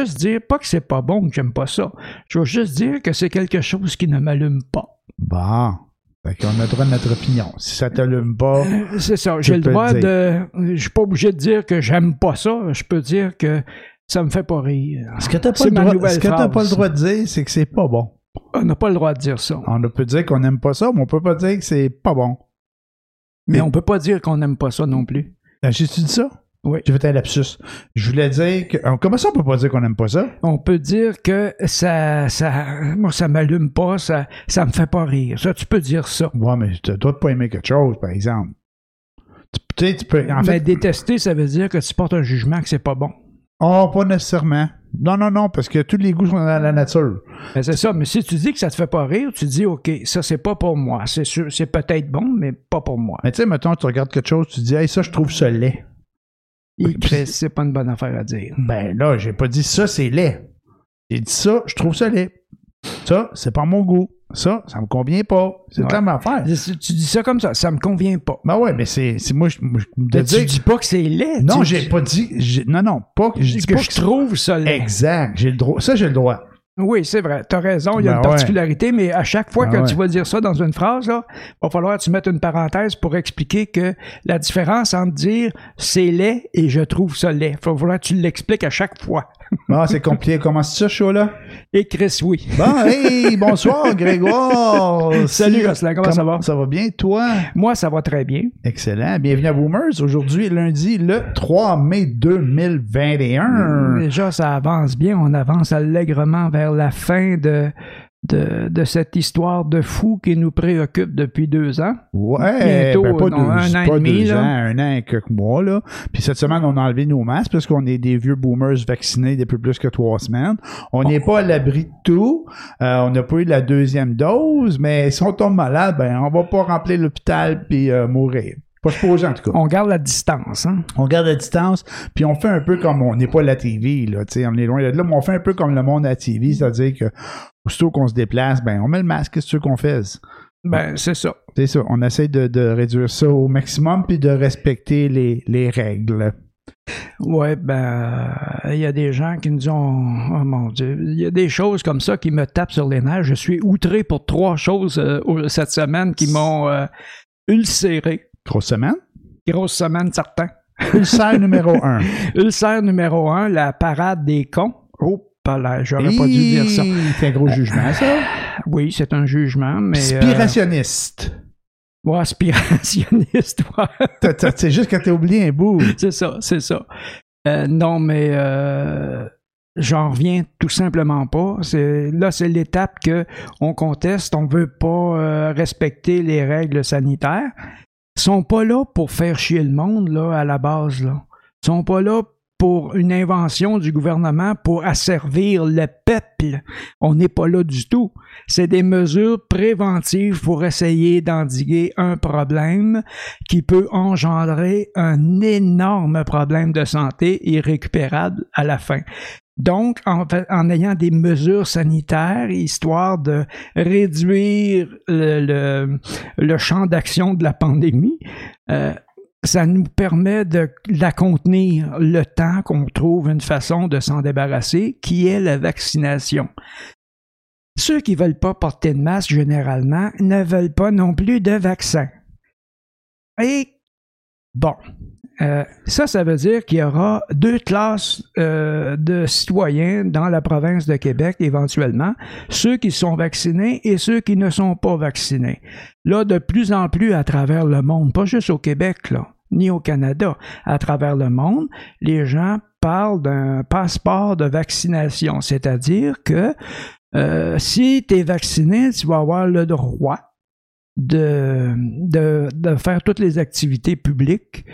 juste dire, pas que c'est pas bon, que j'aime pas ça. Je veux juste dire que c'est quelque chose qui ne m'allume pas. Bon. Fait qu'on a le droit de notre opinion. Si ça t'allume pas, Euh, C'est ça. J'ai le droit le de. Je suis pas obligé de dire que j'aime pas ça. Je peux dire que ça me fait pas rire. ce que t'as pas, le droit, ce que pas le droit de dire, c'est que c'est pas bon. On n'a pas le droit de dire ça. On peut dire qu'on n'aime pas ça, mais on peut pas dire que c'est pas bon. Mais on peut pas dire qu'on n'aime pas ça non plus. Euh, J'ai-tu dit ça? Oui. J'ai fait un lapsus. Je voulais dire que. Comment ça, on peut pas dire qu'on n'aime pas ça? On peut dire que ça, ça, moi, ça m'allume pas, ça, ça me fait pas rire. Ça, tu peux dire ça. Ouais, mais tu dois pas aimer quelque chose, par exemple. Tu, tu sais, tu peux. En Mais fait, détester, ça veut dire que tu portes un jugement que c'est pas bon. oh, pas nécessairement. Non, non, non, parce que tous les goûts sont dans la nature. Ben, c'est ça. Mais si tu dis que ça te fait pas rire, tu dis, OK, ça, c'est pas pour moi. C'est sûr, c'est peut-être bon, mais pas pour moi. Mais tu sais, mettons, tu regardes quelque chose, tu dis, hey, ça, je trouve ça laid. Et Chris, c'est pas une bonne affaire à dire. Ben là, j'ai pas dit ça, c'est laid. J'ai dit ça, je trouve ça laid. Ça, c'est pas mon goût. Ça, ça me convient pas. C'est Ouais. la même affaire. Tu dis ça comme ça, ça me convient pas. Ben ouais, mais c'est moi, je, moi, je- dire- tu dis pas que c'est laid. Non, j'ai pas dit. Non, non, pas que dis je que je trouve ça laid. Exact. J'ai le droit. Ça, j'ai le droit. Oui, c'est vrai. T'as raison, il y a Ben une ouais. particularité, mais à chaque fois Ben que ouais. tu vas dire ça dans une phrase, là, va falloir que tu mettes une parenthèse pour expliquer que la différence entre dire c'est laid et je trouve ça laid. Va falloir que tu l'expliques à chaque fois. Bon, c'est compliqué. Comment ça, chaud là? Et Chris, oui. Bon, hey, bonsoir, Grégoire. Salut, Si- Gosselin, comment ça va? Ça va bien, toi? Moi, ça va très bien. Excellent. Bienvenue à Boomers. Aujourd'hui, lundi, le 3 mai 2021. Déjà, ça avance bien. On avance allègrement vers la fin de, de, de cette histoire de fou qui nous préoccupe depuis deux ans. Ouais, Bientôt, ben pas, non, deux, un an et demi, deux là. ans, un an et quelques mois. Là. Puis cette semaine, on a enlevé nos masques parce qu'on est des vieux boomers vaccinés depuis plus que trois semaines. On n'est pas à l'abri de tout. Euh, on n'a pas eu la deuxième dose, mais si on tombe malade, ben on va pas remplir l'hôpital puis euh, mourir. Pas supposé en tout cas. On garde la distance. Hein? On garde la distance, puis on fait un peu comme on n'est pas à la TV, là, tu sais, on est loin de là, mais on fait un peu comme le monde à la TV, c'est-à-dire que aussitôt qu'on se déplace, ben on met le masque, tu veux qu'on fasse? Ben, c'est ça. C'est ça, on essaie de, de réduire ça au maximum puis de respecter les, les règles. Ouais, ben, il y a des gens qui nous ont. Oh mon Dieu. Il y a des choses comme ça qui me tapent sur les nerfs. Je suis outré pour trois choses euh, cette semaine qui m'ont euh, ulcéré. Grosse semaine? Grosse semaine, certain. Ulcère numéro un. Ulcère numéro un, la parade des cons. Oh, j'aurais pas dû dire ça. C'est un gros jugement, ça. Oui, c'est un jugement, mais. euh, Spirationniste. ouais, aspirationniste, ouais. C'est juste que t'as oublié un bout. c'est ça, c'est ça. Euh, non, mais euh, j'en reviens tout simplement pas. Là, c'est l'étape que on conteste. On veut pas euh, respecter les règles sanitaires. Sont pas là pour faire chier le monde là à la base là. Ils sont pas là pour une invention du gouvernement pour asservir le peuple. On n'est pas là du tout. C'est des mesures préventives pour essayer d'endiguer un problème qui peut engendrer un énorme problème de santé irrécupérable à la fin. Donc, en, ayant des mesures sanitaires, histoire de réduire le, le- le champ d'action de la pandémie, euh, ça nous permet de la contenir le temps qu'on trouve une façon de s'en débarrasser, qui est la vaccination. Ceux qui ne veulent pas porter de masque, généralement, ne veulent pas non plus de vaccin. Et bon, euh, ça, ça veut dire qu'il y aura deux classes euh, de citoyens dans la province de Québec éventuellement, ceux qui sont vaccinés et ceux qui ne sont pas vaccinés. Là, de plus en plus à travers le monde, pas juste au Québec, là, ni au Canada, à travers le monde, les gens parlent d'un passeport de vaccination, c'est-à-dire que euh, si tu es vacciné, tu vas avoir le droit de, de, de faire toutes les activités publiques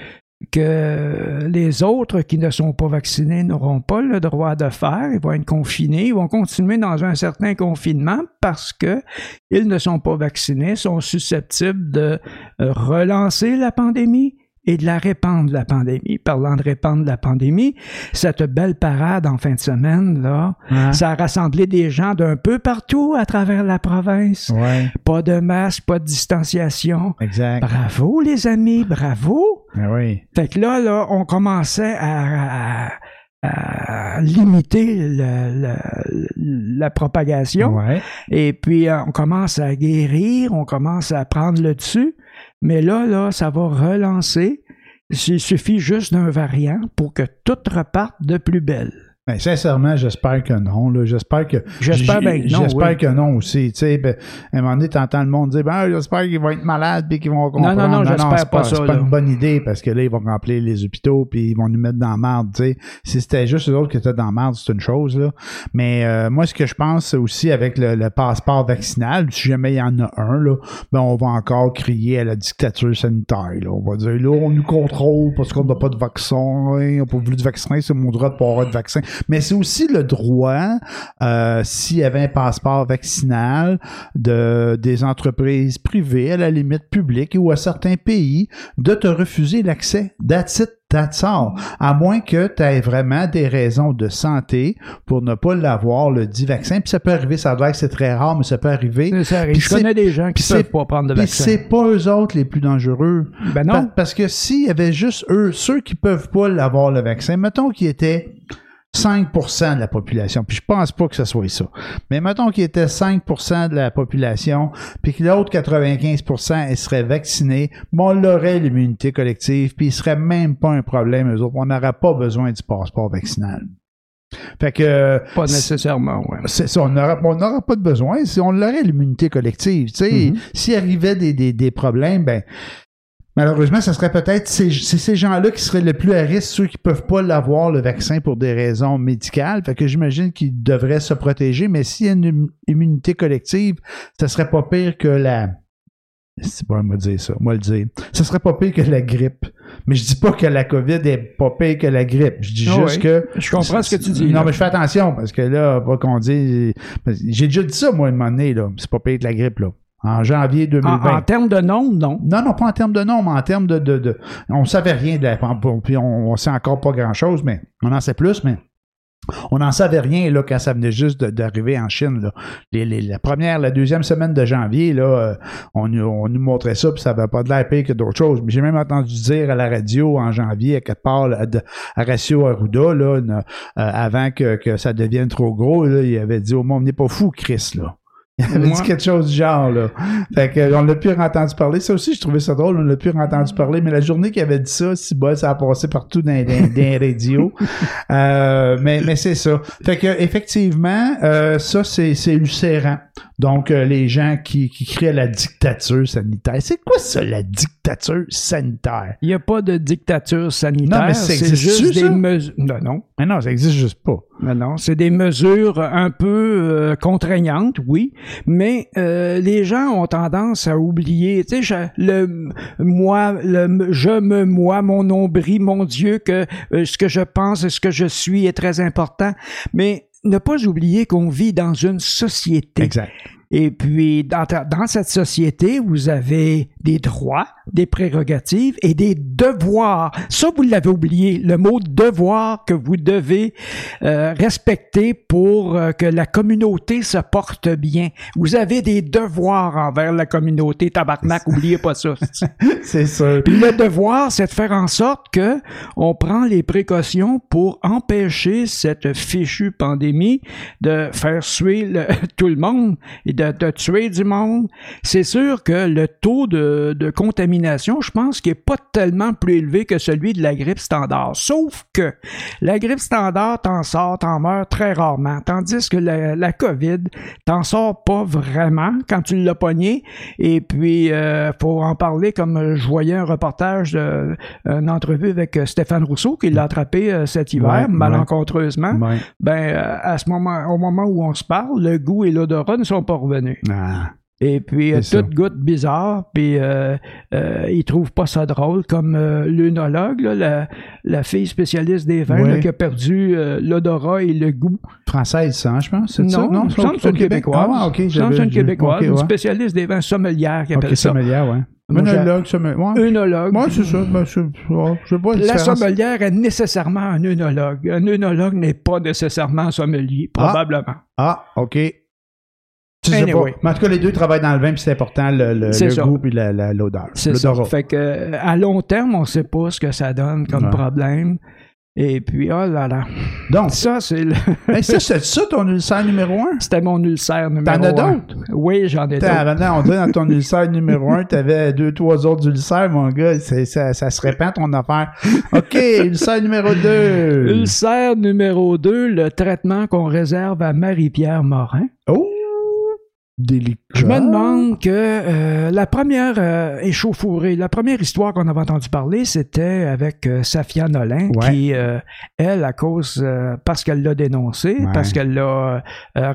que les autres qui ne sont pas vaccinés n'auront pas le droit de faire. Ils vont être confinés, ils vont continuer dans un certain confinement parce que ils ne sont pas vaccinés, sont susceptibles de relancer la pandémie et de la répandre, la pandémie. Parlant de répandre la pandémie, cette belle parade en fin de semaine, là, ça a rassemblé des gens d'un peu partout à travers la province. Ouais, Pas de masque, pas de distanciation. exact. Bravo, les amis, bravo! Ah oui. Fait que là, là, on commençait à, à- à limiter la, la- la propagation. Ouais. Et puis, euh, on commence à guérir, on commence à prendre le dessus. Mais là, là, ça va relancer. Il suffit juste d'un variant pour que tout reparte de plus belle. Ben, sincèrement, j'espère que non. là. J'espère que. J'espère bien que non, J'espère oui. que non aussi. Tu sais, ben, à un moment donné, t'entends le monde dire ben, j'espère qu'ils vont être malades puis qu'ils vont comprendre. non, non, j'espère c'est pas ça, C'est pas une bonne idée parce que là, ils vont remplir les hôpitaux puis ils vont nous mettre dans la marde. Tu sais. Si c'était juste eux autres qui étaient dans la marde, c'est une chose. Là. Mais euh, moi, ce que je pense aussi avec le, le passeport vaccinal, si jamais il y en a un, là, ben, on va encore crier à la dictature sanitaire. Là. On va dire là, on nous contrôle parce qu'on n'a pas de vaccin. On n'a pas voulu de vaccin, c'est mon droit de pas avoir de vaccin. Mais c'est aussi le droit, euh, s'il y avait un passeport vaccinal de, des entreprises privées, à la limite publique ou à certains pays, de te refuser l'accès. That's it. That's all. À moins que tu aies vraiment des raisons de santé pour ne pas l'avoir, le dit vaccin. Puis ça peut arriver, ça être que c'est très rare, mais ça peut arriver. Ça arrive. Je connais des gens qui peuvent pas prendre de Puis vaccin. c'est pas eux autres les plus dangereux. Ben non. parce que s'il y avait juste eux, ceux qui peuvent pas l'avoir le vaccin, mettons qu'ils étaient 5% de la population, puis je pense pas que ce soit ça. Mais mettons qu'il était 5% de la population, puis que l'autre 95% elle serait vacciné, bon, on aurait l'immunité collective, puis il serait même pas un problème, eux autres. On n'aurait pas besoin du passeport vaccinal. Fait que Pas nécessairement, ouais. c'est ça, on n'aura pas de besoin si on l'aurait l'immunité collective. Tu sais, Mhm. s'il arrivait des, des, des problèmes, ben malheureusement, ça serait peut-être ces, ces gens-là qui seraient le plus à risque, ceux qui peuvent pas l'avoir le vaccin pour des raisons médicales. Fait que j'imagine qu'ils devraient se protéger, mais s'il y a une im- immunité collective, ça serait pas pire que la c'est bon, moi dire ça, moi le dire. Ça serait pas pire que la grippe. Mais je dis pas que la COVID est pas pire que la grippe. Je dis Ah juste oui. que Je comprends ce que tu dis. non, là. mais je fais attention parce que là, pas qu'on dise. J'ai déjà dit ça, moi, une moment donné, là. C'est pas pire que la grippe, là. En janvier en, 2020. en termes de nombre, non? Non, non, pas en termes de nom, mais en termes de. de, de- on savait rien de la. Puis on, on sait encore pas grand-chose, mais on en sait plus, mais. On n'en savait rien là, quand ça venait juste d'arriver en Chine. Là. Les- les- la première, la deuxième semaine de janvier, là, euh, on, nous- on nous montrait ça, puis ça n'avait pas de l'air pire que d'autres choses. Mais j'ai même entendu dire à la radio en janvier, à quelque part, là, de- à Ratio Arruda, là, une- euh, avant que, que ça devienne trop gros, là, il avait dit au monde, on n'est pas fou, Chris, là. Il avait Moi- dit quelque chose du genre, là. Fait que, euh, on l'a plus entendu parler. Ça aussi, je trouvais ça drôle, on l'a plus entendu parler. Mais la journée qu'il avait dit ça, si bas, ça a passé partout dans, dans, dans les radios. Euh, mais mais c'est ça. Fait que, effectivement, euh, ça, c'est, c'est lucérant. Donc, euh, les gens qui, qui créent la dictature sanitaire. C'est quoi ça, la dictature sanitaire? Il n'y a pas de dictature sanitaire. Non, mais ça c'est juste ça? des mesures. Non, non. Mais non, ça existe juste pas. Non, non, c'est des mesures un peu euh, contraignantes, oui, mais euh, les gens ont tendance à oublier, tu sais, le moi, le je me moi, mon nombril, mon Dieu, que euh, ce que je pense et ce que je suis est très important, mais ne pas oublier qu'on vit dans une société. Exact. Et puis, dans, dans cette société, vous avez des droits, des prérogatives et des devoirs. Ça, vous l'avez oublié, le mot devoir que vous devez euh, respecter pour euh, que la communauté se porte bien. Vous avez des devoirs envers la communauté. Tabarnak, oubliez pas ça. C'est sûr. Puis le devoir, c'est de faire en sorte que on prend les précautions pour empêcher cette fichue pandémie de faire suer le- tout le monde et de, de tuer du monde. C'est sûr que le taux de, de contamination, je pense qu'il est pas tellement plus élevé que celui de la grippe standard. Sauf que la grippe standard, t'en sors, t'en meurs très rarement. Tandis que la, la COVID, t'en sors pas vraiment quand tu l'as pogné. Et puis, euh, faut en parler comme je voyais un reportage, de, une entrevue avec Stéphane Rousseau qui l'a attrapé euh, cet hiver, Ouais, malencontreusement. Ouais. Ben, euh, à ce moment, au moment où on se parle, le goût et l'odorat ne sont pas revenus. Ah. Et puis, euh, C'est ça. tout goûte bizarre, puis euh, euh, ils trouvent pas ça drôle, comme euh, l'œnologue, là, la, la fille spécialiste des vins, là, qui a perdu euh, l'odorat et le goût. Française, ça, hein, je pense. C'est Non, ça? non, semble au- que c'est une québécoise. Ah, ok. c'est j'avais- une québécoise, une spécialiste des vins sommelières qui appelle Ok, ça. sommelière, ouais. Moi, Monologue, sommelière. Ouais. Œnologue. Ouais, c'est ça. Ben, ouais, je pas la La sommelière est nécessairement un œnologue. Un œnologue n'est pas nécessairement un sommelier, probablement. Ah, OK. Tu sais Anyway. pas. Mais en tout cas, les deux travaillent dans le vin, puis c'est important, le, goût puis l'odeur. C'est ça. Fait que, euh, à long terme, on sait pas ce que ça donne comme Ouais. problème. Et puis, oh là là. Donc, Ça, c'est le... hey, ça, c'est ça ton ulcère numéro un? C'était mon ulcère numéro T'en as un. d'autres? Oui, j'en ai d'autres. Tabarnak, on dirait dans ton ulcère numéro un, t'avais deux, trois autres ulcères, mon gars. Ça, ça se répand ton affaire. OK, ulcère numéro deux. Ulcère numéro 2, le traitement qu'on réserve à Marie-Pierre Morin. Oh! Délicat. Je me demande que euh, la première euh, échauffourée, la première histoire qu'on avait entendu parler, c'était avec euh, Safia Nolin, Ouais. qui, elle, à cause, parce qu'elle l'a dénoncé, Ouais. parce qu'elle l'a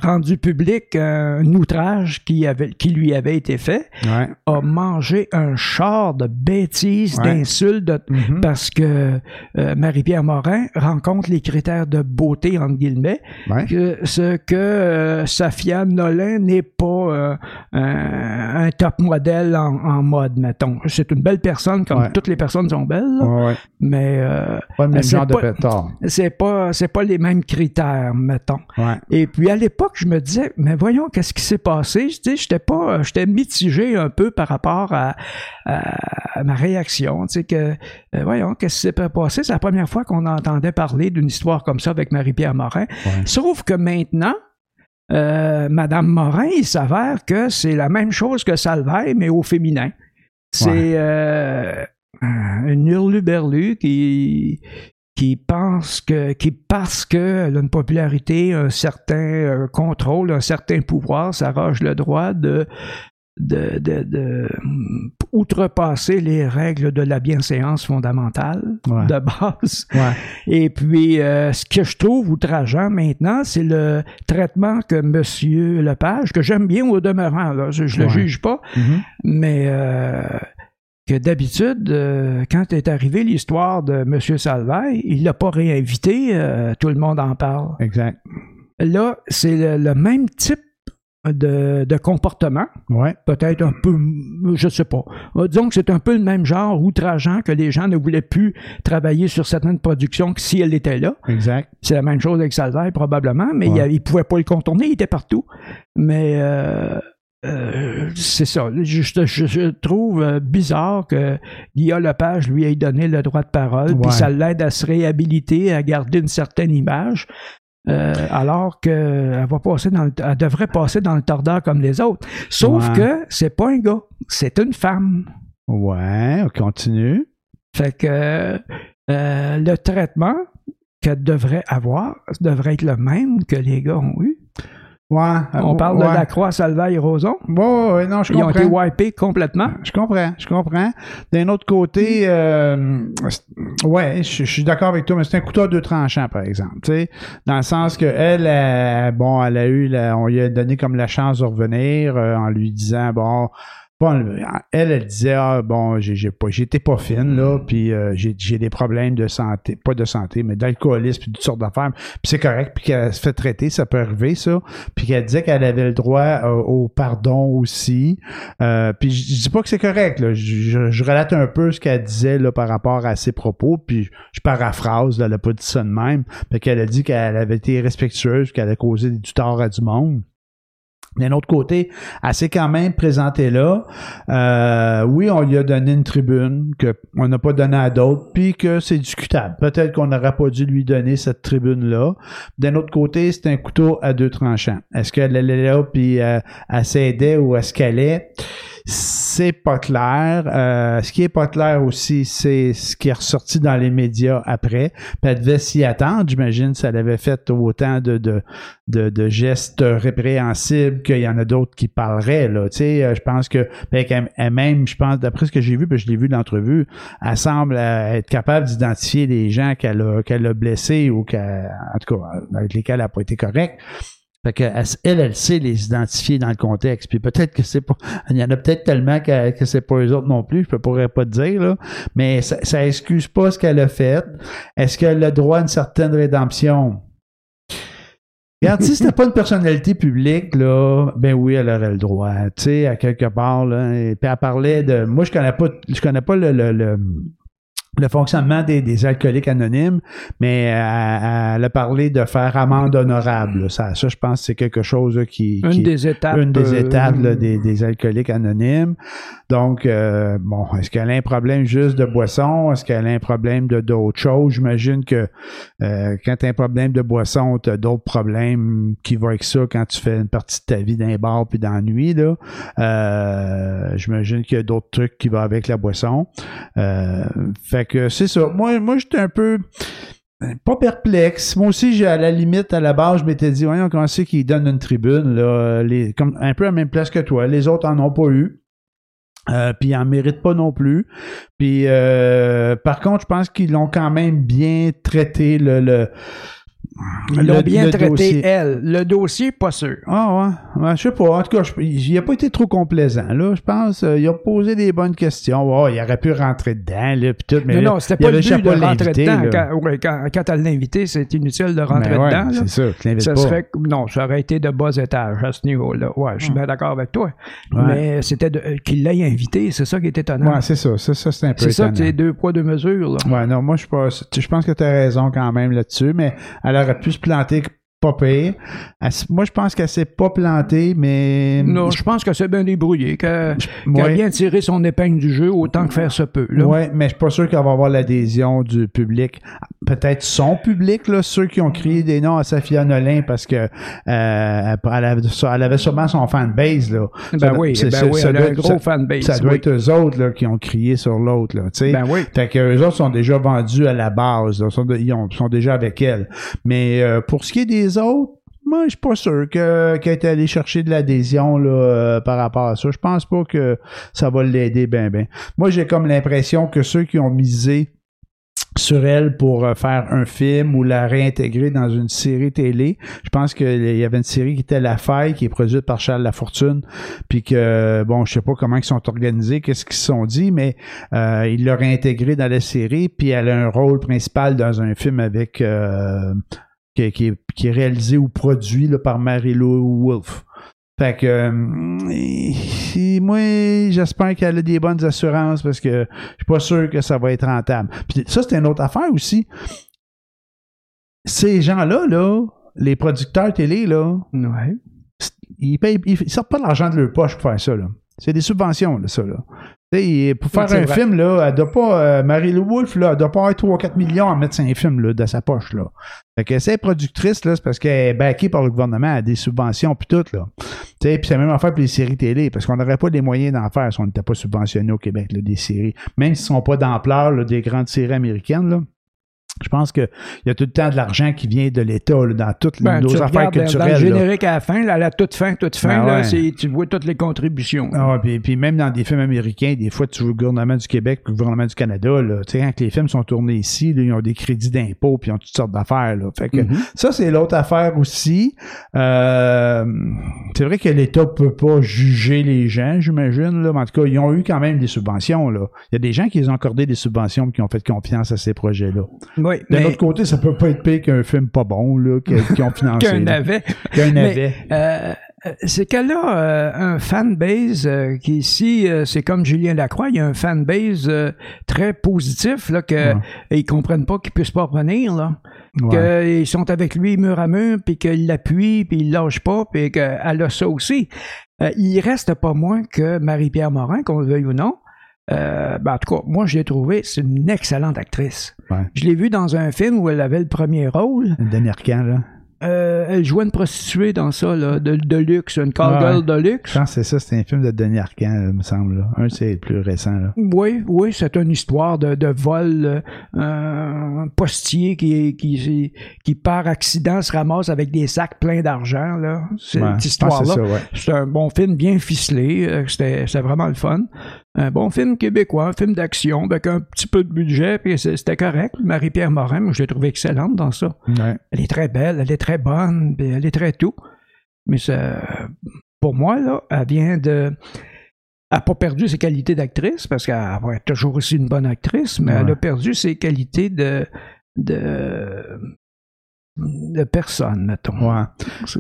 rendu public un outrage qui, avait, qui lui avait été fait, Ouais. a mangé un char de bêtises, d'insultes, Mhm. parce que Marie-Pierre Morin rencontre les critères de beauté, entre guillemets, que ce que Safia Nolin n'est pas euh, un, top modèle en, en mode, mettons. C'est une belle personne, comme Ouais. toutes les personnes sont belles, Ouais, mais euh, Pas le même genre de pas- pétard. c'est pas les mêmes critères, mettons. Ouais. Et puis à l'époque, je me disais, mais voyons, qu'est-ce qui s'est passé? J'étais pas, j'étais mitigé un peu par rapport à, à- à ma réaction. Tu sais, que, euh, voyons, qu'est-ce qui s'est passé? C'est la première fois qu'on entendait parler d'une histoire comme ça avec Marie-Pierre Morin. Ouais. Sauf que maintenant, euh, Madame Morin, il s'avère que c'est la même chose que Salvaille, mais au féminin. C'est Ouais. euh, une hurluberlu qui qui pense que qui parce qu'elle a une popularité, un certain euh, contrôle, un certain pouvoir, s'arroge le droit de de, de, de, outrepasser les règles de la bienséance fondamentale Ouais. de base. Ouais. Et puis, euh, ce que je trouve outrageant maintenant, c'est le traitement que M. Lepage, que j'aime bien au demeurant, là, je, je le Ouais. juge pas, Mhm. mais euh, que d'habitude, euh, quand est arrivée l'histoire de M. Salvaille, il l'a pas réinvité, tout le monde en parle. Exact. Là, c'est le, le même type de, de comportement, Ouais. peut-être un peu, je sais pas. Euh, Disons que c'est un peu le même genre outrageant que les gens ne voulaient plus travailler sur certaines productions que si elle était là. Exact. C'est la même chose avec Salvaire, probablement, mais Ouais. il ne pouvait pas le contourner, il était partout. Mais euh, euh, c'est ça. Je, je- je- trouve bizarre que Guillaume Lepage lui ait donné le droit de parole, puis ça l'aide à se réhabiliter, à garder une certaine image. Euh, alors qu'elle va passer dans le- elle devrait passer dans le tordeur comme les autres. Sauf Ouais. que c'est pas un gars, c'est une femme. Ouais, on continue. Fait que euh, le traitement qu'elle devrait avoir devrait être le même que les gars ont eu. Ouais. On euh, parle ouais. de la croix Salvaille et Roson? Ouais, ouais, non, je Ils ont été comprends. wipés complètement? Je comprends, je comprends. D'un autre côté, euh, ouais, je, je suis d'accord avec toi, mais c'est un couteau à deux tranchants, par exemple. Tu sais, dans le sens que elle, euh, bon, elle a eu, la- on lui a donné comme la chance de revenir euh, en lui disant, bon, bon, elle, elle disait, ah, bon, j'ai pas, j'étais pas fine là, puis euh, j'ai des problèmes de santé, pas de santé, mais d'alcoolisme, puis toutes sortes d'affaires. Puis c'est correct, puis qu'elle se fait traiter, ça peut arriver ça. Puis qu'elle disait qu'elle avait le droit euh, au pardon aussi. Euh, puis je, dis pas que c'est correct. Là. Je relate un peu ce qu'elle disait là, par rapport à ses propos. Puis je paraphrase, là, elle a pas dit ça de même. Fait qu'elle a dit qu'elle avait été respectueuse, qu'elle a causé du tort à du monde. D'un autre côté, elle s'est quand même présentée là. Euh, oui, on lui a donné une tribune qu'on n'a pas donnée à d'autres, puis que c'est discutable. Peut-être qu'on n'aurait pas dû lui donner cette tribune-là. D'un autre côté, c'est un couteau à deux tranchants. Est-ce qu'elle allait là, puis euh, elle s'aidait ou est-ce qu'elle est? C'est pas clair. Euh, ce qui est pas clair aussi, c'est ce qui est ressorti dans les médias après. Puis elle devait s'y attendre, j'imagine, si elle avait fait autant de, de, de, de gestes répréhensibles qu'il y en a d'autres qui parleraient. Là. Tu sais, euh, je pense que ben, elle-même, je pense, d'après ce que j'ai vu, puis je l'ai vu l'entrevue, elle semble euh, être capable d'identifier les gens qu'elle a, qu'elle a blessés ou qu'elle, en tout cas, avec lesquels elle n'a pas été correcte. Fait que elle, elle, sait les identifier dans le contexte. Puis peut-être que c'est pas. Il y en a peut-être tellement que, que c'est pas eux autres non plus, je ne pourrais pas te dire, là. Mais ça, ça excuse pas ce qu'elle a fait. Est-ce qu'elle a le droit à une certaine rédemption? Regarde, si c'était pas une personnalité publique, là, ben oui, elle aurait le droit, tu sais, à quelque part, là. Puis elle parlait de. Moi, je connais pas, je connais pas le, le- le fonctionnement des, des alcooliques anonymes, mais elle, elle a parlé de faire amende honorable. Ça, ça je pense, c'est quelque chose là, qui, Une qui- des étapes. une des euh, étapes là, des, des alcooliques anonymes. Donc, euh, bon, est-ce qu'elle a un problème juste de boisson? Est-ce qu'elle a un problème de d'autres choses? J'imagine que euh, quand tu as un problème de boisson, tu as d'autres problèmes qui vont avec ça quand tu fais une partie de ta vie d'un bar puis dans la nuit. Là. Euh, J'imagine qu'il y a d'autres trucs qui vont avec la boisson. Euh, fait c'est ça. Moi, moi j'étais un peu pas perplexe. Moi aussi, j'ai à la limite, à la base, je m'étais dit, voyons, comment c'est qu'ils donnent une tribune, là, les, comme, un peu à la même place que toi. Les autres en ont pas eu. Euh, puis ils en méritent pas non plus. Puis euh, par contre, je pense qu'ils l'ont quand même bien traité le Ils l'ont bien le traité, dossier. elle. Le dossier, pas sûr. Ah ouais. Je sais pas. En tout cas, je- il a pas été trop complaisant, là, je pense. Euh, il a posé des bonnes questions. Oh, il aurait pu rentrer dedans, là, tout. Mais non, là, non, c'était pas le but de rentrer dedans. là. Quand, ouais, quand, quand elle l'a invité, c'est inutile de rentrer Ben ouais, dedans. C'est tu l'invites Ça pas. serait, non, ça aurait été de bas étage à ce niveau-là. Ouais, je suis bien d'accord avec toi. Ouais. Mais c'était euh, qu'il l'ait invité, c'est ça qui est étonnant. Ouais, c'est ça. Ça, ça c'est un peu c'est ça c'est deux poids, deux mesures. Là. Ouais, non, moi, je pas. Je pense que tu as raison quand même là-dessus, mais elle aurait pu se pas pire. Elle moi, je pense qu'elle s'est pas plantée, mais. Non, je pense que c'est bien débrouillé, qu'elle qu'elle Ouais. a bien tiré son épingle du jeu autant que faire se peut. Ouais, mais je suis pas sûr qu'elle va avoir l'adhésion du public. Peut-être son public, là, ceux qui ont crié des noms à Safia Nolin parce que euh, elle, avait, elle avait sûrement son fanbase, là. Ben Ça- oui, c'est- ben ça- oui, ça elle a doit un être- gros ça- fanbase. Ça doit oui. être eux autres là, qui ont crié sur l'autre. Ben oui. Fait que eux autres sont déjà vendus à la base, là, sont, de- ils ont- sont déjà avec elle. Mais euh, pour ce qui est des autres, moi, je suis pas sûr que qu'elle est allée chercher de l'adhésion euh, par rapport à ça. Je pense pas que ça va l'aider ben ben. Moi, j'ai comme l'impression que ceux qui ont misé sur elle pour euh, faire un film ou la réintégrer dans une série télé. Je pense qu'il y avait une série qui était La Faille, qui est produite par Charles Lafortune, puis que, bon, je sais pas comment ils sont organisés, qu'est-ce qu'ils se sont dit, mais euh, ils l'ont réintégré dans la série, puis elle a un rôle principal dans un film avec... euh, qui, qui est, qui est réalisé ou produit là, par Mary-Lou Wolfe. Fait que euh, et- et moi, j'espère qu'elle a des bonnes assurances parce que je suis pas sûr que ça va être rentable. Puis ça, c'est une autre affaire aussi. Ces gens-là, là, les producteurs télé, là, Ouais. ils payent, ils, ils sortent pas de l'argent de leur poche pour faire ça, là. C'est des subventions, là, ça, là. Pour faire un vrai. film, là, elle doit pas, euh, Marie-Lou Wolfe, là, elle doit pas avoir 3-4 millions à mettre sur un film, là, de sa poche, là. Fait que c'est productrice, là, c'est parce qu'elle est backée par le gouvernement, elle a des subventions puis tout, là. Puis c'est même affaire pour les séries télé, parce qu'on n'aurait pas les moyens d'en faire si on n'était pas subventionné au Québec, là, des séries. Même s'ils sont pas d'ampleur, des grandes séries américaines, là. Je pense qu'il y a tout le temps de l'argent qui vient de l'État là, dans toutes Ben, nos affaires regardes dans- Dans culturelles. le là. générique à la fin, là, à la toute fin, toute fin, Ben là, ouais. c'est- tu vois toutes les contributions. Ah puis, puis même dans des films américains, des fois, tu vois le gouvernement du Québec le gouvernement du Canada. Là, tu sais, quand les films sont tournés ici, là, ils ont des crédits d'impôt puis ils ont toutes sortes d'affaires. Là. Fait que Mhm. ça, c'est l'autre affaire aussi. Euh, c'est vrai que l'État peut pas juger les gens, j'imagine. Là, mais en tout cas, ils ont eu quand même des subventions. Là. Il y a des gens qui les ont accordé des subventions puis qui ont fait confiance à ces projets-là. Oui, D'un autre côté, ça peut pas être pire qu'un film pas bon là, qu'ils ont financé. qu'un navet. Qu'un navet. euh, c'est qu'elle a euh, un fanbase euh, qui ici, euh, c'est comme Julien Lacroix, il y a un fanbase euh, très positif, là, que Ouais. ils comprennent pas qu'ils puissent pas revenir, là. Ouais. Qu'ils sont avec lui mur à mur, puis qu'ils l'appuient, puis ils lâchent pas, puis qu'elle a ça aussi. Euh, il reste pas moins que Marie-Pierre Morin, qu'on le veuille ou non. Euh, ben, en tout cas, moi, je l'ai trouvé, c'est une excellente actrice. Ouais. Je l'ai vue dans un film où elle avait le premier rôle. Le dernier camp, là. Euh, elle jouait une prostituée dans ça, là, de, de luxe, une call girl de Je luxe. pense que c'est ça, c'est un film de Denis Arcand, là, me semble. Là. Un, c'est le plus récent. Là. Oui, oui, c'est une histoire de, de vol. euh, un postier qui, qui, qui, par accident, se ramasse avec des sacs pleins d'argent. là. C'est Ouais, cette je histoire-là. c'est ça, ouais. C'est un bon film bien ficelé. euh, C'était c'était vraiment le fun. Un bon film québécois, un film d'action avec un petit peu de budget, puis c'était correct. Marie-Pierre Morin, moi, je l'ai trouvée excellente dans ça. Ouais. Elle est très belle, elle est très bonne, puis elle est très tout. Mais ça, pour moi, là, elle vient de. Elle n'a pas perdu ses qualités d'actrice, parce qu'elle va être toujours aussi une bonne actrice, mais elle a perdu ses qualités de. de de personne, mettons. Ouais.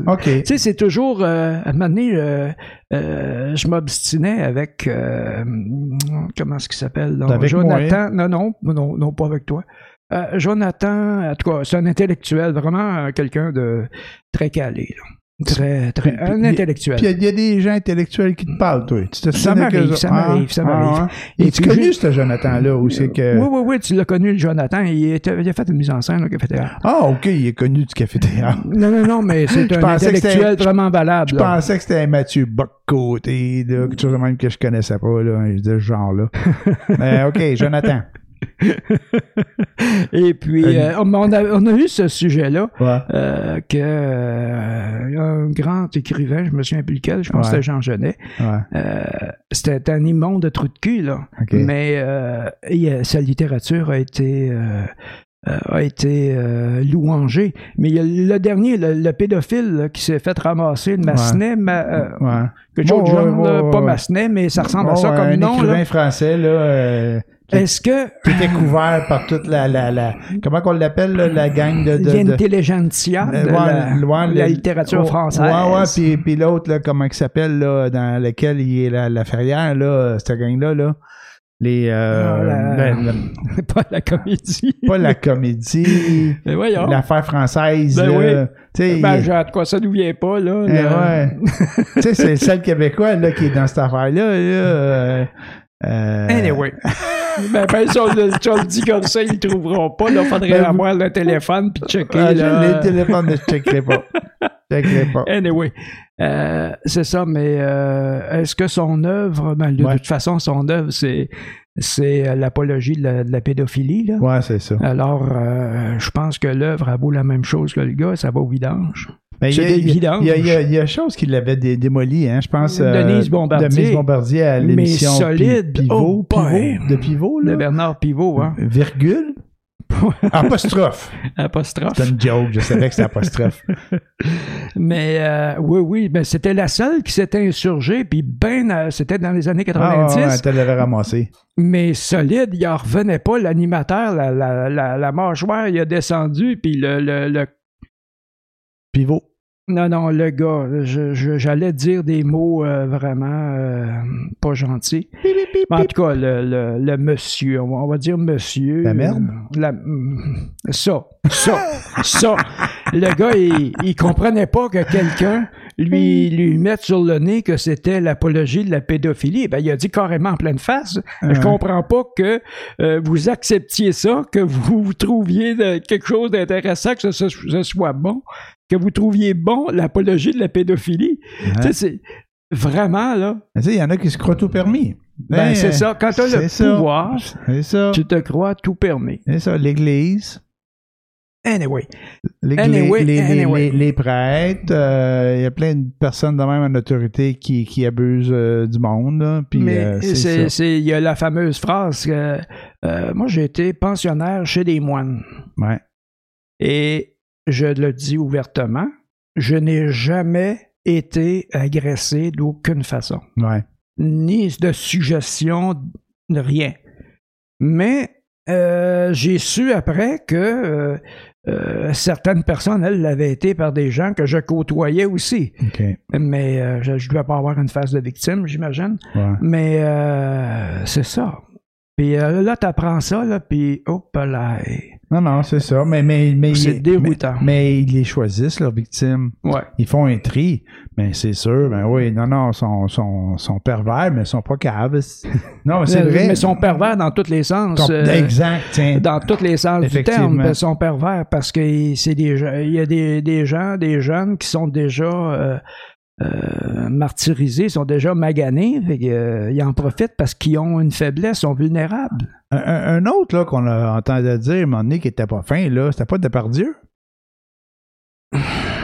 OK. Tu sais, c'est toujours. euh, à un moment donné, euh, euh, je m'obstinais avec. comment est-ce qu'il s'appelle? Jonathan. Non, non, non, non, pas avec toi. Jonathan, en tout cas, c'est un intellectuel, vraiment quelqu'un de très calé. là. Très, très. Puis- un intellectuel. Puis il y, a des gens intellectuels qui te parlent, toi. Tu te Ça m'arrive, ça Ah, m'arrive, ça ah, m'arrive. ouais. Et tu connu ce Jonathan-là aussi que. Oui, oui, oui, tu l'as connu, le Jonathan. Il, était- il a fait une mise en scène au café-théâtre. Ah, OK, il est connu du café-théâtre. Non, non, non, mais c'est un intellectuel vraiment valable. Je pensais que c'était Mathieu Bock-Côté, quelque chose de même que je connaissais pas, là, de ce genre-là. Mais OK, Jonathan. Et puis, Euh, euh, on, a, on a eu ce sujet-là. Ouais. euh, que euh, un grand écrivain, je me souviens plus lequel, je pense que Ouais. c'était Jean Genet. Ouais. c'était un immonde trou de cul, là. Mais sa littérature a été a été euh. Mais il y a le dernier, le, le pédophile là, qui s'est fait ramasser, le Massenet, ma- euh, Ouais. quelque chose de Ouais, genre, ouais, là, ouais, pas ouais. Massenet, mais ça ressemble à ça comme un nom. écrivain là. français, là, euh, Est-ce que qui était couvert par toute la, la, la comment qu'on l'appelle, là, la gang de... de, de- l'intelligentsia de Euh, la, de la littérature oh, française? Ouais, ouais, puis, puis l'autre, là, comment il s'appelle, là, dans lequel il est la, la ferrière, là, cette gang-là, là. Les, euh, Ah, la- ben, le- pas la comédie. pas la comédie, Mais voyons. l'affaire française, Ben là. Tu sais, Ben, genre, de quoi ça nous vient pas, là? Eh ouais. tu sais, c'est le seul Québécois, là, qui est dans cette affaire-là, là. euh, euh, Anyway. ben, ben, si on le, si on le dit comme ça, ils ne trouveront pas. Là, faudrait Ben, avoir le téléphone puis checker. ah, là. les téléphones, je checkerai pas. Checkerai pas. Anyway, euh, c'est ça, mais euh, est-ce que son œuvre, ben, de Ouais. toute façon, son œuvre, c'est, c'est euh, l'apologie de la, de la pédophilie, là? Ouais, c'est ça. Alors, euh, je pense que l'œuvre a vaut la même chose que le gars, ça va au vidange. Mais il y a- des il y a- vidanges. Il y a, il y a, il y a chose qui l'avait dé- démoli, hein, je pense. euh, Denise Bombardier. Denise Bombardier à Mais l'émission solide. Pivot. Oh. Pivot, de Pivot, De là. Bernard Pivot, hein? Virgule. Apostrophe. Apostrophe. C'est une joke, je savais que c'était apostrophe. Mais euh, oui, oui, ben, c'était la seule qui s'était insurgée, puis ben, euh, c'était dans les années Ah, 90. ouais, ouais, elle l'avait ramassé. Mais solide, il en revenait pas, l'animateur, la, la, la, la mâchoire, il a descendu, puis le, le, le- Pivot. Non, non, le gars, je- je- j'allais dire des mots euh, vraiment euh, pas gentils. Mais en tout cas, le, le, le monsieur, on va, on va dire monsieur. La merde? euh, la- mm, ça, ça, ça. Le gars, il, il comprenait pas que quelqu'un lui, lui mette sur le nez que c'était l'apologie de la pédophilie. Ben, il a dit carrément en pleine face. Je comprends pas que euh, vous acceptiez ça, que vous trouviez de- quelque chose d'intéressant, que ce, ce- ce soit bon, que vous trouviez bon l'apologie de la pédophilie. Hein? C'est vraiment, là. Il y en a qui se croient tout permis. Ben, c'est ça. Quand tu as le ça. pouvoir, ça. tu te crois tout permis. C'est ça. L'Église. Anyway. L'Église, Anyway, les, les- anyway. les- les prêtres, euh, il y a plein de personnes de même en autorité qui, qui abusent euh, du monde. là, puis, Mais euh, il y a la fameuse phrase que moi, j'ai été pensionnaire chez des moines. Ouais. Et je le dis ouvertement, je n'ai jamais été agressé d'aucune façon. Ouais. Ni de suggestion, rien. Mais euh, j'ai su après que euh, euh, certaines personnes, elles, l'avaient été par des gens que je côtoyais aussi. Mais je ne dois pas avoir une face de victime, j'imagine. Ouais. Mais c'est ça. Puis là, tu apprends ça, là, puis hop là. Non, non, c'est ça. Mais, mais, mais, C'est déroutant. Mais, mais ils les choisissent, leurs victimes. Ouais. Ils font un tri. Mais c'est sûr, ben oui, non, non, ils sont, sont, sont pervers, mais ils sont pas caves. Non, mais c'est vrai. Mais ils sont pervers dans tous les sens. Com- euh, exact, tiens. dans tous les sens du terme, ils sont pervers parce que c'est des il y a des, des gens, des jeunes qui sont déjà euh, euh, martyrisés, sont déjà maganés, fait que, euh, ils en profitent parce qu'ils ont une faiblesse, sont vulnérables. Un, autre là, qu'on a entendu dire à un moment donné qui était pas fin, c'était pas Depardieu?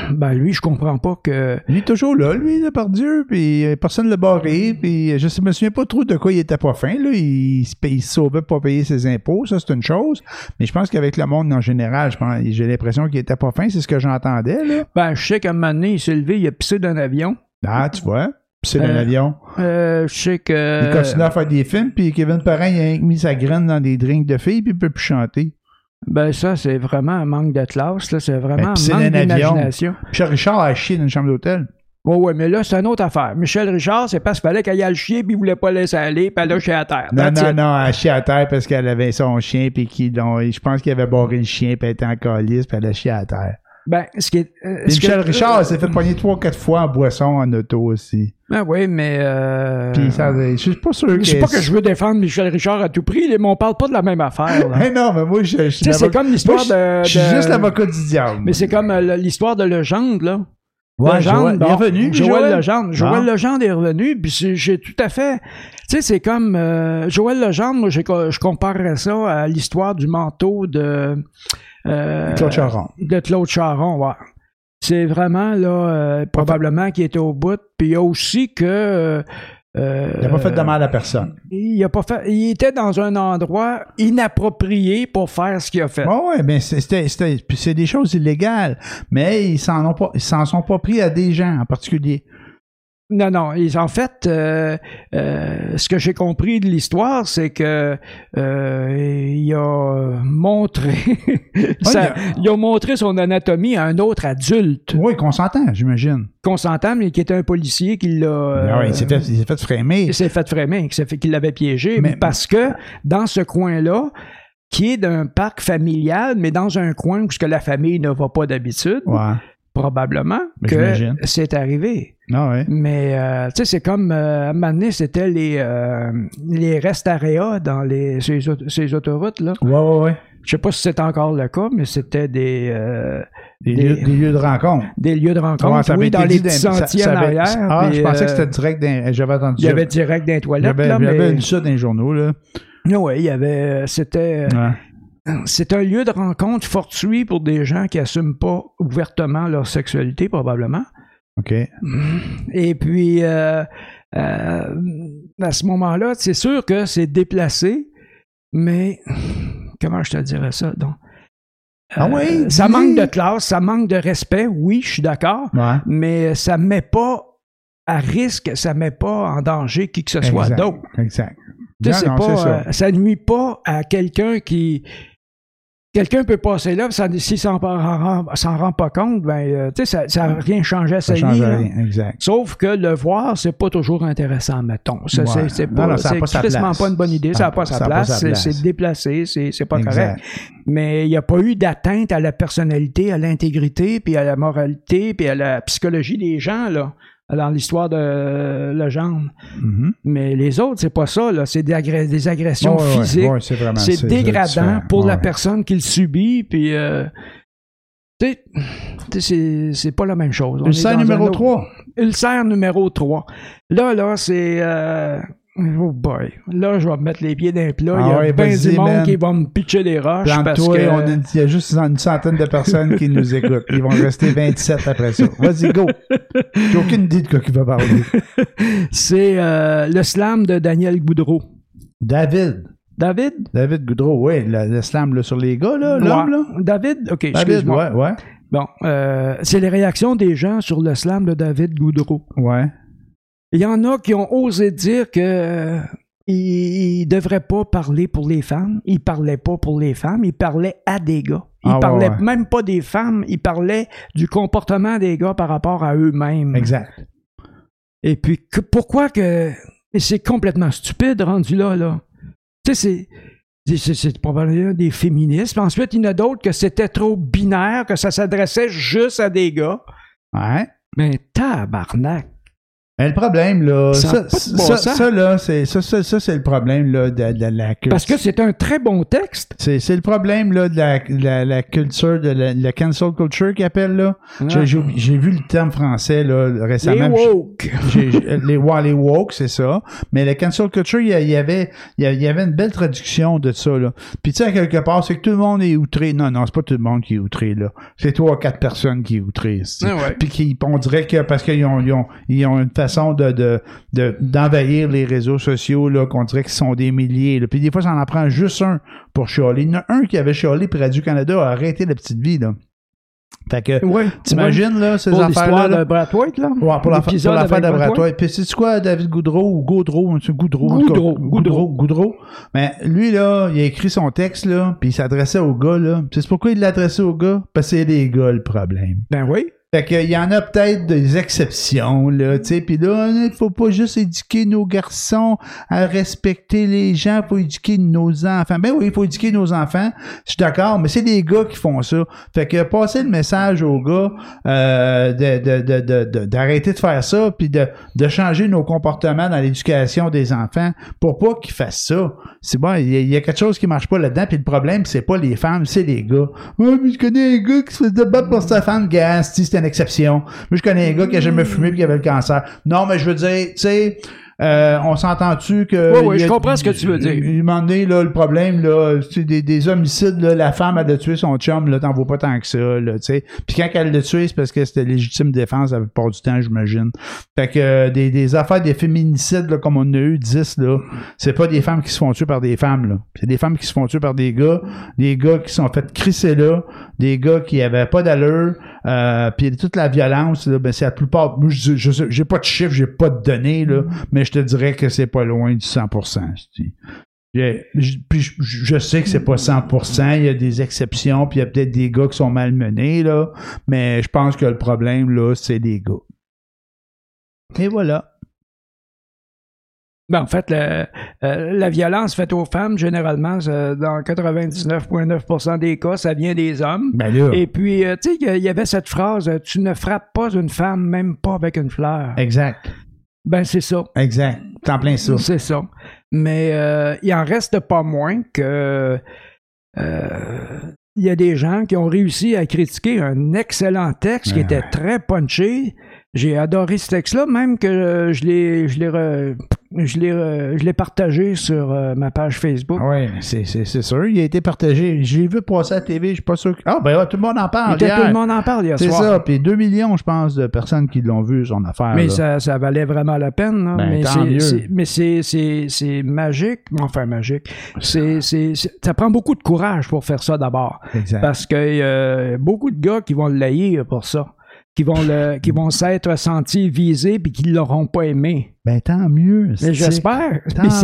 Ben lui, je comprends pas que Il est toujours là, lui, Depardieu, puis euh, personne ne l'a barré, puis euh, je ne me souviens pas trop de quoi il était pas fin, là. Il, il se sauvait pour pas payer ses impôts, ça c'est une chose. Mais je pense qu'avec le monde en général, j'ai l'impression qu'il était pas fin, c'est ce que j'entendais, là. ben je sais qu'à un moment donné, il s'est levé, il a pissé d'un avion. Ah, tu vois. Puis c'est un Euh, avion. Euh, je sais que Il continue à faire des films, puis Kevin Parent, il a mis sa graine dans des drinks de filles, puis il peut plus chanter. Ben ça, c'est vraiment un manque de classe, là. C'est vraiment Ben, un manque d'imagination. Michel Richard a chié dans une chambre d'hôtel. Oui, oui, mais là, c'est une autre affaire. Michel Richard, c'est parce qu'il fallait qu'il aille le chien, puis il voulait pas laisser aller, puis là, je suis à terre. Non, That's non, it. non, elle a chié à terre parce qu'elle avait son chien, puis je pense qu'il avait barré le chien, puis elle était en calice, puis elle a chié à terre. Ben, ce qui est. euh, ce Michel que- Richard elle s'est fait poigner trois, quatre fois en boisson en auto aussi. Ben oui, mais. Euh... Puis ça, je suis pas sûr que. C'est pas que je veux défendre Michel Richard à tout prix, mais on parle pas de la même affaire. là. Mais non, mais moi, je, je suis Tu sais, c'est comme l'histoire je- de- Je suis de- juste l'avocat du diable. Mais c'est comme euh, l'histoire de Legendre, là. Ouais, Legendre, Joël, bon, est revenu, Joël, Joël? Legendre. Joël Ah. Legendre est revenu, puis j'ai tout à fait... Tu sais, c'est comme... euh, Joël Legendre, moi, je comparerais ça à l'histoire du manteau de... Claude Charon. De Claude Charon, ouais. C'est vraiment, là, euh, probablement qu'il était au bout. Puis il y a aussi que... euh, euh, Il n'a pas fait de mal à personne. il, a pas fait, il était dans un endroit inapproprié pour faire ce qu'il a fait. Ouais, ouais, mais c'est- des choses illégales. Mais ils s'en ont pas, ils s'en sont pas pris à des gens en particulier. Non, non. Ils, en fait, euh, euh, ce que j'ai compris de l'histoire, c'est que euh, il a montré, ça- il a montré son anatomie à un autre adulte Oui, qu'on s'entend, j'imagine. qu'on s'entend, mais qui était un policier qui l'a. Ah euh, il s'est fait, fait frémer. il s'est fait frémer, qui s'est fait- qu'il l'avait piégé, Mais- parce que dans ce coin-là, qui est d'un parc familial, mais dans un coin où ce que la famille ne va pas d'habitude, Ouais. Probablement Mais que c'est arrivé. Ah ouais. Mais, euh, tu sais, c'est comme, euh, à un moment donné, c'était les, euh, les restes dans les, ces, aut- ces autoroutes, là. Ouais, ouais, ouais. Je sais pas si c'est encore le cas, mais c'était des, euh, Des, Des- Lieux, des lieux de rencontre. des lieux de rencontre, Ouais, ça avait oui, été dans les petits sentiers en avait- arrière. Ah, puis, je pensais euh, que c'était direct dans, j'avais entendu Il y avait direct dans les toilettes, J'avais, là, j'avais mais... lu ça dans les journaux, là. Oui, il y avait... C'était... Ouais. C'est un lieu de rencontre fortuit pour des gens qui assument pas ouvertement leur sexualité, probablement. OK. Et puis, euh, euh, à ce moment-là, c'est sûr que c'est déplacé, mais comment je te dirais ça, donc? Ah Euh, oui, Ça manque de classe, ça manque de respect, oui, je suis d'accord, Ouais. mais ça met pas à risque, ça met pas en danger qui que ce soit d'autre. Exact. Non, non, pas, ça. euh, ça nuit pas à quelqu'un qui. Quelqu'un peut passer là, s'il s'en rend, s'en rend pas compte, ben, euh, tu sais, ça n'a rien changé à sa vie. rien. Exact. Sauf que le voir, c'est pas toujours intéressant, mettons. Ça, Ouais. c'est, Non, pas, non, pas sa crissement place. pas une bonne idée, ça n'a pas sa pas place, sa c'est, place. c'est déplacé, c'est, c'est pas Exact. correct. Mais il n'y a pas eu d'atteinte à la personnalité, à l'intégrité, puis à la moralité, puis à la psychologie des gens, là, dans l'histoire de Legendre. Mhm. Mais les autres, c'est pas ça. C'est des, agré- des agressions physiques. ouais, c'est dégradant pour la Ouais. personne qui le subit, puis... euh, c'est, pas la même chose. Ulcère numéro un autre- 3. Ulcère numéro 3. Là, là, c'est... euh, Oh boy. Là, je vais me mettre les pieds dans les plats. Il y Ah a ouais, du monde man. qui va me pitcher des roches parce Plante-toi, que... on il y a juste une centaine de personnes qui nous écoutent. Ils vont rester 27 après ça. Vas-y, go. J'ai aucune idée de quoi il va parler. C'est euh, le slam de Daniel Goudreau. David. David? David Goudreau, oui, le, le slam là, sur les gars, là, l'homme, là. David? OK, David, excuse-moi. ouais, ouais. Bon, euh, c'est les réactions des gens sur le slam de David Goudreau. Ouais. Il y en a qui ont osé dire que euh, il, devrait pas parler pour les femmes. Il parlait pas pour les femmes, il parlait à des gars. Il Ah parlait ouais. même pas des femmes, il parlait du comportement des gars par rapport à eux-mêmes. Exact. Et puis que- pourquoi que c'est complètement stupide rendu là là. Tu sais c'est c'est- c'est c'est probablement des féministes. Puis ensuite, il y en a d'autres que c'était trop binaire, que ça s'adressait juste à des gars. Ouais. Mais tabarnak. Mais le problème, là, Ça a ça, bon là, c'est, ça, ça, ça, c'est le problème, là, de, de la culture. Parce que c'est un très bon texte. C'est, c'est le problème, là, de la, la, la culture, de la, la cancel culture qu'ils appellent, là. Ah. J'ai, j'ai, j'ai vu le terme français, là, Les récemment. woke. J'ai- j'ai- les, ouais, les woke, c'est ça. Mais la cancel culture, il y, avait, il y avait une belle traduction de ça, là. Puis, tu sais, à quelque part, c'est que tout le monde est outré. Non, non, c'est pas tout le monde qui est outré, là. C'est trois, quatre personnes qui est outré. Ah ouais. Puis, qui, on dirait que parce qu'ils ont, ils ont, ils ont une façon de, de, de- d'envahir les réseaux sociaux, là, qu'on dirait qu'ils sont des milliers, là. Puis, des fois, ça en prend juste un pour chialer. Il y en a un qui avait chialé, puis Radio-Canada a arrêté la petite vie, là. Fait que, Ouais. t'imagines, là, ces Pour affaires-là. là? de Brad White, là? Ouais, pour pour l'affaire de Brad White. Puis c'est quoi, David Goudreau ou Gaudreau, c'est Goudreau. Goudreau, Goudreau, Goudreau. Mais lui, là, il a écrit son texte, là, puis il s'adressait au gars, là. Sais pourquoi il l'adressait au gars? Parce que c'est les gars, le problème. Ben oui. Fait qu'il y en a peut-être des exceptions, là, tu sais, puis là, il faut pas juste éduquer nos garçons à respecter les gens, faut éduquer nos enfants. Ben oui, il faut éduquer nos enfants, je suis d'accord, mais c'est les gars qui font ça. Fait que passer le message aux gars euh, de, de, de, de- de- d'arrêter de faire ça, puis de, de changer nos comportements dans l'éducation des enfants pour pas qu'ils fassent ça. C'est bon, il y, a- il quelque chose qui marche pas là-dedans, puis le problème, c'est pas les femmes, c'est les gars. Ouais, mais je connais un gars qui se faisait battre pour sa femme, gars, une exception. Moi, je connais un gars qui a jamais fumé puis qui avait le cancer. Non, mais je veux dire, tu sais, euh, on s'entend-tu que. Oui, oui, je comprends ce que tu veux dire. Il, m'a donné, là, le problème, là, c'est des, des homicides, là, la femme, elle a tué son chum, là, t'en vaut pas tant que ça, là, tu sais. Puis quand elle l'a tué, c'est parce que c'était légitime défense la plupart du temps, j'imagine. Fait que euh, des, des affaires, des féminicides, là, comme on en a eu 10, là, c'est pas des femmes qui se font tuer par des femmes, là. C'est des femmes qui se font tuer par des gars, des gars qui sont fait crisser là, des gars qui avaient pas d'allure, euh, puis toute la violence, là, ben, c'est la plupart, moi, je, je sais- j'ai pas de chiffres, j'ai pas de données, là, mais je te dirais que c'est pas loin du 100%. je dis. J'ai- je- Puis je, je sais que c'est pas 100%, il y a des exceptions, puis il y a peut-être des gars qui sont malmenés, là, mais je pense que le problème, là, c'est les gars. Et voilà. Ben, en fait, le- euh, la violence faite aux femmes, généralement, dans 99,9% des cas, ça vient des hommes. Ben là, Et puis, euh, tu sais, il y avait cette phrase euh, Tu ne frappes pas une femme, même pas avec une fleur. exact, Ben, c'est ça. exact. T'en plein ça. C'est ça. Mais euh, il en reste pas moins que. il y a des gens qui ont réussi à critiquer un excellent texte qui Ouais. était très punché. J'ai adoré ce texte-là, même que euh, je l'ai, je l'ai, re- je l'ai, re- je l'ai partagé sur euh, ma page Facebook. Oui, c'est, c'est, c'est sûr. Il a été partagé. J'ai vu passer à la TV, je suis pas sûr que. Ah, ben ouais, tout le monde en parle. Et tout hier. le monde en parle hier C'est soir. ça. Puis 2 millions, je pense, de personnes qui l'ont vu, son affaire. Mais là. ça, ça valait vraiment la peine. là. Ben, mais tant c'est, mieux. c'est- mais c'est, c'est, c'est magique. Enfin, magique. C'est, c'est, c'est- ça prend beaucoup de courage pour faire ça d'abord. Exact. Parce que euh, beaucoup de gars qui vont le laïr pour ça. Qui vont, le, qui vont s'être sentis visés puis qui l'auront pas aimé. Ben, tant mieux. J'espère.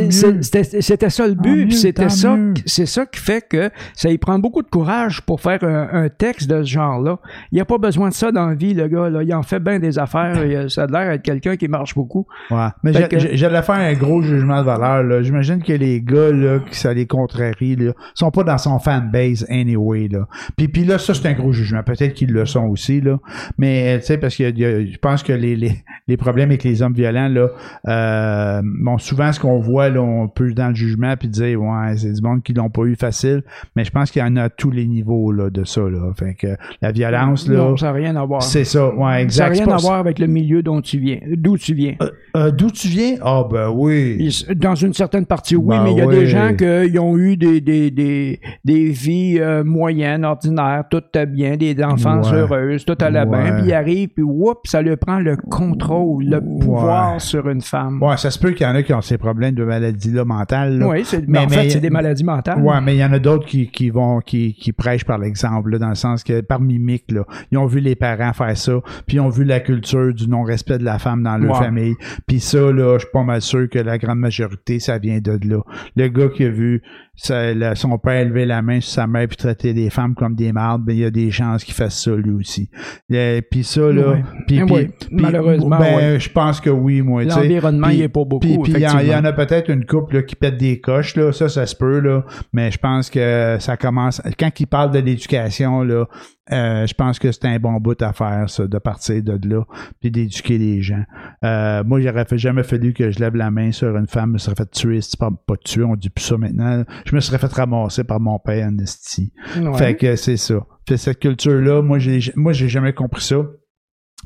C'était ça le but. C'était ça, c'est ça qui fait que ça y prend beaucoup de courage pour faire un, un texte de ce genre-là. Il n'y a pas besoin de ça dans la vie, le gars. Là. Il en fait bien des affaires. Il a- Ça a l'air d'être quelqu'un qui marche beaucoup. Ouais. Mais que- j'allais faire un gros jugement de valeur. J'imagine que les gars là, qui ça les contrarie, là, sont pas dans son fanbase anyway. Là. Puis, puis là, ça, c'est un gros jugement. Peut-être qu'ils le sont aussi. Là. Mais tu sais, parce que je pense que les, les, les problèmes avec les hommes violents, là, euh, bon, souvent ce qu'on voit, là, on peut dans le jugement puis dire Ouais, c'est du monde qui l'ont pas eu facile. Mais je pense qu'il y en a à tous les niveaux là, de ça. Là. Fait que la violence, là. Non, ça n'a rien à voir. C'est ça, ouais, Ça n'a exact. rien à voir avec le milieu dont tu viens, d'où tu viens. Euh, D'où tu viens? Ah, ben oui. Dans une certaine partie, oui, Ben mais il y a oui. des gens qui ont eu des, des, des, des vies euh, moyennes, ordinaires, tout bien, des enfances Ouais. heureuses, tout allait bien, Ouais. puis ils arrivent, puis whoop, ça lui prend le contrôle, le pouvoir sur une femme. Ouais, ça se peut qu'il y en a qui ont ces problèmes de maladie-là mentale. là. Oui, Mais- mais en mais- fait, c'est des maladies mentales. Ouais, mais il y en a d'autres qui, qui vont, qui, qui prêchent par l'exemple, dans le sens que, par mimique, là, ils ont vu les parents faire ça, puis ils ont vu la culture du non-respect de la femme dans leur Ouais. famille. Puis ça, là, je suis pas mal sûr que la grande majorité, ça vient de là. Le gars qui a vu son père lever la main sur sa mère puis traiter les femmes comme des mardes, ben, il y a des chances qu'il fasse ça, lui aussi. Et, puis ça, là, Ouais. puis, Eh puis- puis- malheureusement, ben, ouais. je pense que oui, moi. L'environnement, il est pas beaucoup, Puis il y, y en a peut-être une couple là, qui pète des coches, là. Ça, ça se peut, là. Mais je pense que ça commence. Quand il parle de l'éducation, là, euh, je pense que c'est un bon bout à faire, ça, de partir de là, puis d'éduquer les gens. Euh, moi, j'aurais fait, jamais fallu que je lève la main sur une femme, je me serais fait tuer, c'est pas, pas tuer, on dit plus ça maintenant. Je me serais fait ramasser par mon père, Esti. Ouais. Fait que c'est ça. Fait cette culture-là, moi, j'ai, moi, j'ai jamais compris ça.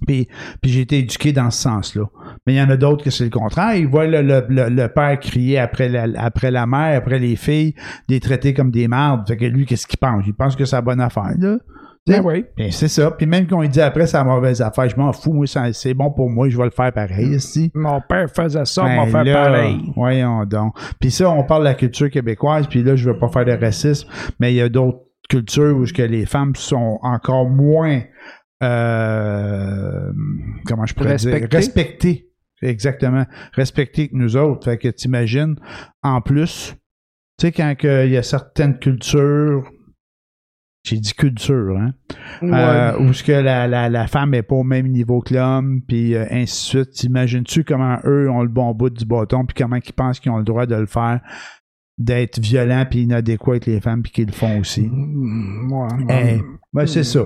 Puis, puis j'ai été éduqué dans ce sens-là. Mais il y en a d'autres que c'est le contraire. Ils voient le, le, le, le père crier après la, après la mère, après les filles, les traiter comme des mardes. Fait que lui, qu'est-ce qu'il pense? Il pense que c'est la bonne affaire, là. Ben oui. Ben, c'est ça. Puis même qu'on dit après c'est la mauvaise affaire, je m'en fous, moi, c'est bon pour moi, je vais le faire pareil, ici. Mon père faisait ça, on Ben va faire pareil. Voyons donc. Puis ça, on parle de la culture québécoise, puis là, je veux pas faire de racisme, mais il y a d'autres cultures où que les femmes sont encore moins euh, comment je pourrais dire? Respectées. exactement respectées que nous autres fait que t'imagines en plus tu sais quand il y a certaines cultures j'ai dit culture hein. Euh, où ce que la, la, la femme est pas au même niveau que l'homme, puis euh, ainsi de suite. T'imagines-tu comment eux ont le bon bout du bâton, puis comment ils pensent qu'ils ont le droit de le faire, d'être violents puis inadéquats avec les femmes, puis qu'ils le font aussi. Mm, ouais, Eh, ben, c'est ça.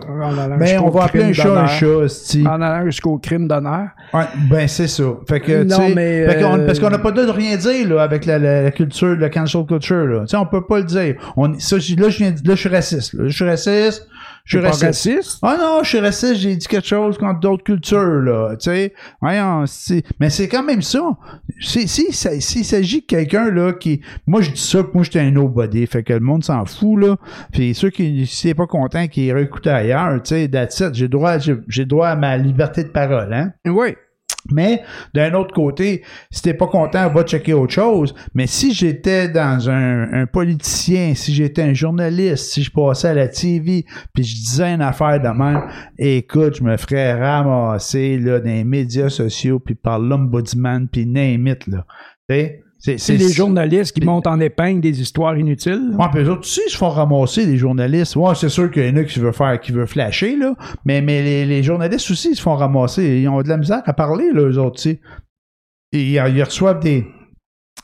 Mais jusqu'au on va appeler un chat un chat. En allant jusqu'au crime d'honneur. Ouais, ben c'est ça. Fait que, tu Non, mais, fait euh, parce qu'on n'a pas le droit de rien dire là, avec la, la, la culture, la cancel culture. Là. Tu sais, on peut pas le dire. On, ça, là, je viens, là, je suis raciste. Là. Je suis raciste. Je suis pas raciste. Ah non, je suis raciste, j'ai dit quelque chose contre d'autres cultures, là, tu sais. Voyons, mais c'est quand même ça. Si, si, s'il s'agit de quelqu'un, là, qui... Moi, je dis ça, que moi, j'étais un nobody, fait que le monde s'en fout, là. Puis ceux qui, s'il est pas content, qui réécoutent ailleurs, tu sais, that's it. J'ai droit, j'ai, j'ai droit à ma liberté de parole, hein. Oui. Mais d'un autre côté, si t'es pas content, va checker autre chose. Mais si j'étais dans un, un politicien, si j'étais un journaliste, si je passais à la TV, puis je disais une affaire de même, écoute, je me ferais ramasser là, dans les médias sociaux, puis par l'ombudsman, puis name là. Tu sais, c'est, les journalistes qui montent en épingle des histoires inutiles. Ouais, puis eux autres aussi, ils se font ramasser, les journalistes. Ouais, c'est sûr qu'il y en a qui veut faire, qui veut flasher, là. Mais, mais les, les journalistes aussi, ils se font ramasser. Ils ont de la misère à parler, là, eux autres, tu sais. Et Ils, ils reçoivent des.